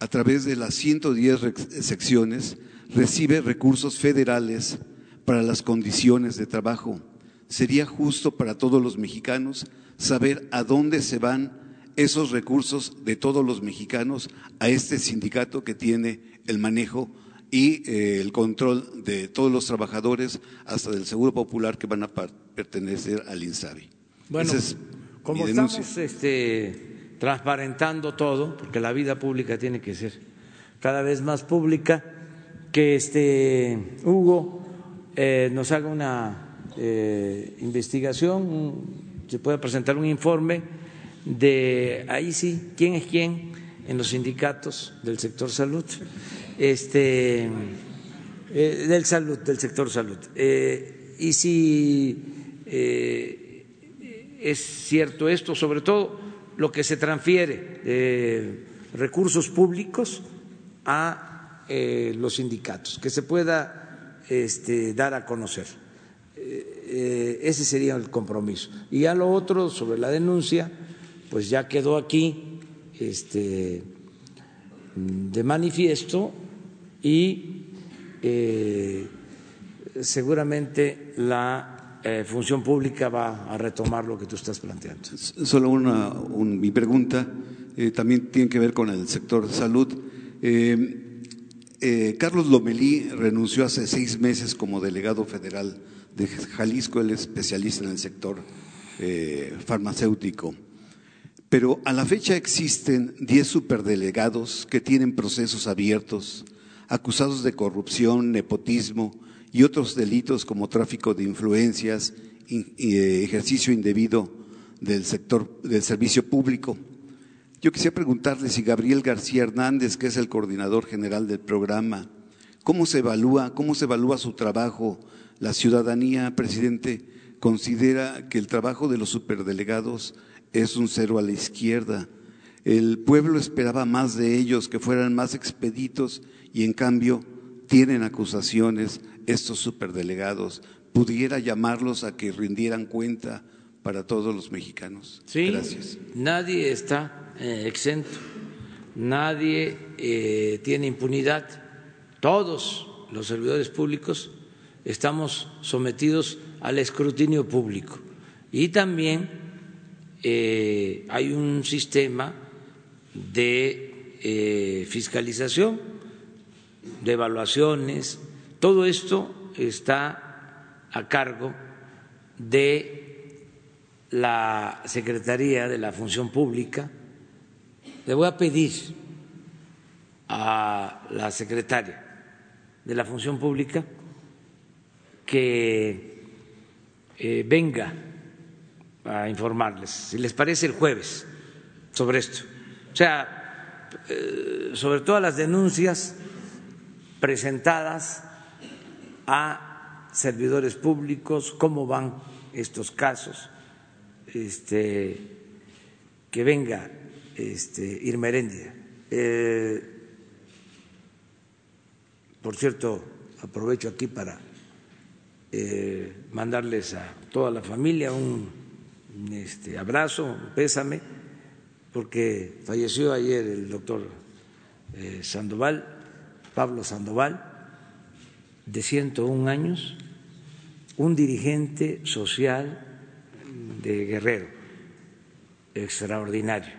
a través de las 110 secciones, recibe recursos federales para las condiciones de trabajo. Sería justo para todos los mexicanos saber a dónde se van esos recursos de todos los mexicanos a este sindicato que tiene el manejo y eh, el control de todos los trabajadores, hasta del Seguro Popular que van a pertenecer al INSABI. Bueno, como estamos este, transparentando todo, porque la vida pública tiene que ser cada vez más pública, que este Hugo eh, nos haga una eh, investigación, se pueda presentar un informe de ahí sí, quién es quién en los sindicatos del sector salud, este, eh, del salud, del sector salud. Y si es cierto esto, sobre todo lo que se transfiere de recursos públicos a los sindicatos, que se pueda este, dar a conocer. ese sería el compromiso. Y a lo otro, sobre la denuncia, pues ya quedó aquí este, de manifiesto y eh, seguramente la eh, función pública va a retomar lo que tú estás planteando. Solo una mi pregunta eh, también tiene que ver con el sector salud. Carlos Lomelí renunció hace seis meses como delegado federal de Jalisco, el especialista en el sector farmacéutico. Pero a la fecha existen 10 superdelegados que tienen procesos abiertos, acusados de corrupción, nepotismo y otros delitos como tráfico de influencias eh, ejercicio indebido del sector del servicio público. Yo quisiera preguntarle si Gabriel García Hernández, que es el coordinador general del programa, ¿cómo se evalúa, cómo se evalúa su trabajo? La ciudadanía, presidente, considera que el trabajo de los superdelegados es un cero a la izquierda. El pueblo esperaba más de ellos, que fueran más expeditos y en cambio tienen acusaciones estos superdelegados. ¿Pudiera llamarlos a que rindieran cuenta para todos los mexicanos? Sí, Gracias. nadie está eh, exento, nadie eh, tiene impunidad. Todos los servidores públicos estamos sometidos al escrutinio público y también eh, hay un sistema de fiscalización, de evaluaciones, todo esto está a cargo de la Secretaría de la Función Pública. Le voy a pedir a la secretaria de la Función Pública que eh, venga a informarles, si les parece el jueves, sobre esto. O sea, eh, sobre todas las denuncias presentadas a servidores públicos, cómo van estos casos, este, que venga este, Irmerendia. Eh, por cierto, aprovecho aquí para eh, mandarles a toda la familia un este, abrazo, pésame, porque falleció ayer el doctor eh, Sandoval, Pablo Sandoval, de 101 años, un dirigente social de Guerrero, extraordinario,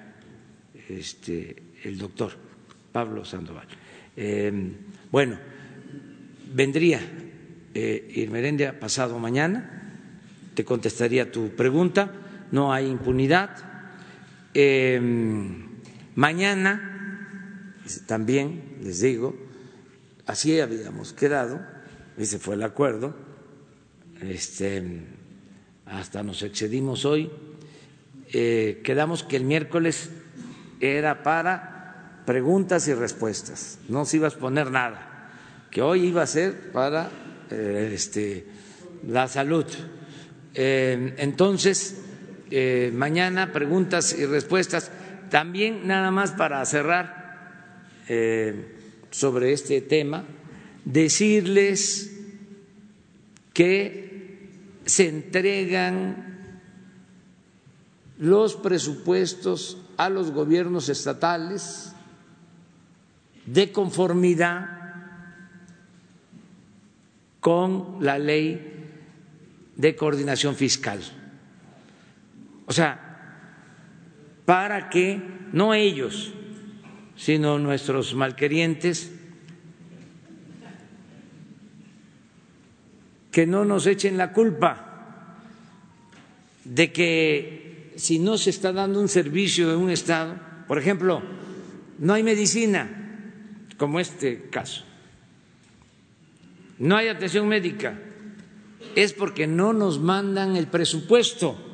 este, el doctor Pablo Sandoval. Em, bueno, vendría eh, Irmerendia pasado mañana te contestaría tu pregunta. No hay impunidad. Em, mañana, también les digo, así habíamos quedado, ese fue el acuerdo, este, hasta nos excedimos hoy, eh, quedamos que el miércoles era para preguntas y respuestas, no se iba a exponer nada, que hoy iba a ser para eh, este, la salud. Eh, entonces, mañana preguntas y respuestas, también nada más para cerrar sobre este tema, decirles que se entregan los presupuestos a los gobiernos estatales de conformidad con la ley de coordinación fiscal. O sea, para que no ellos, sino nuestros malquerientes que no nos echen la culpa de que si no se está dando un servicio en un Estado, por ejemplo, no hay medicina, como este caso, no hay atención médica, es porque no nos mandan el presupuesto.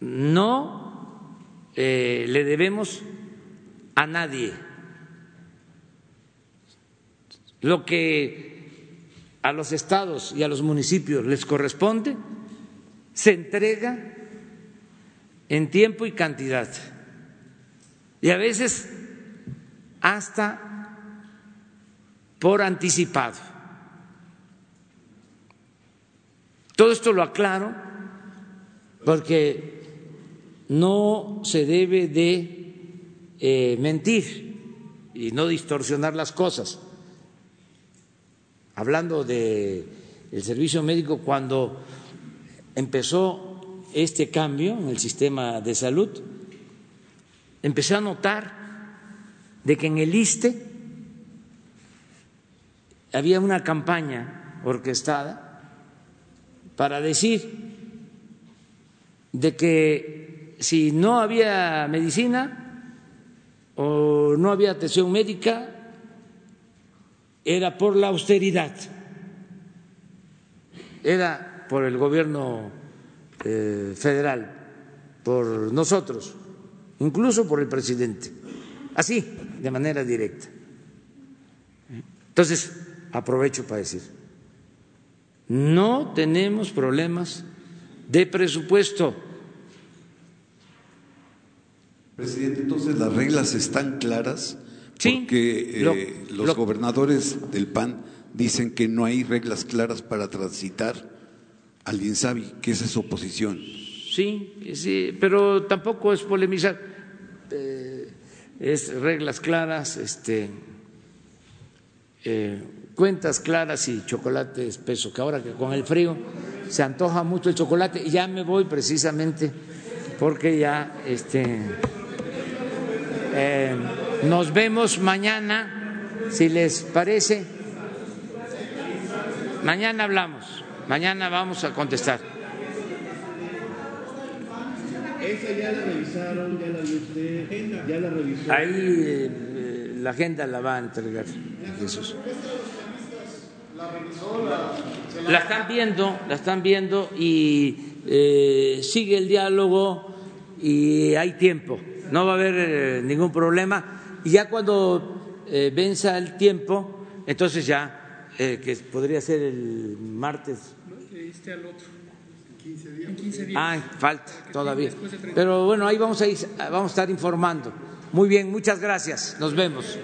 No eh, le debemos a nadie lo que a los estados y a los municipios les corresponde se entrega en tiempo y cantidad. Y a veces hasta por anticipado. Todo esto lo aclaro porque no se debe de eh, mentir y no distorsionar las cosas hablando del servicio médico, cuando empezó este cambio en el sistema de salud, empecé a notar de que en el ISTE había una campaña orquestada para decir de que si no había medicina o no había atención médica, era por la austeridad, era por el gobierno eh, federal, por nosotros, incluso por el presidente, así, de manera directa. Entonces, aprovecho para decir, no tenemos problemas de presupuesto. Presidente, entonces las reglas están claras Sí, porque eh, los gobernadores del PAN dicen que no hay reglas claras para transitar al INSABI, que esa es oposición. Sí, sí, pero tampoco es polemizar, eh, es reglas claras, este, eh, cuentas claras y chocolate espeso, que ahora que con el frío se antoja mucho el chocolate, y ya me voy precisamente porque ya este, nos vemos mañana, si les parece. Mañana hablamos, mañana vamos a contestar. Esa ya la revisaron, ya la usted, ya la revisó. Ahí eh, la agenda la va a entregar Jesús. La están viendo, la están viendo y eh, sigue el diálogo y hay tiempo, no va a haber eh, ningún problema y ya cuando eh, venza el tiempo, entonces ya, eh, que podría ser el martes. Este al otro. En 15 días. Ah, falta todavía. Pero bueno, ahí vamos a, ir, vamos a estar informando. Muy bien, muchas gracias. Nos vemos.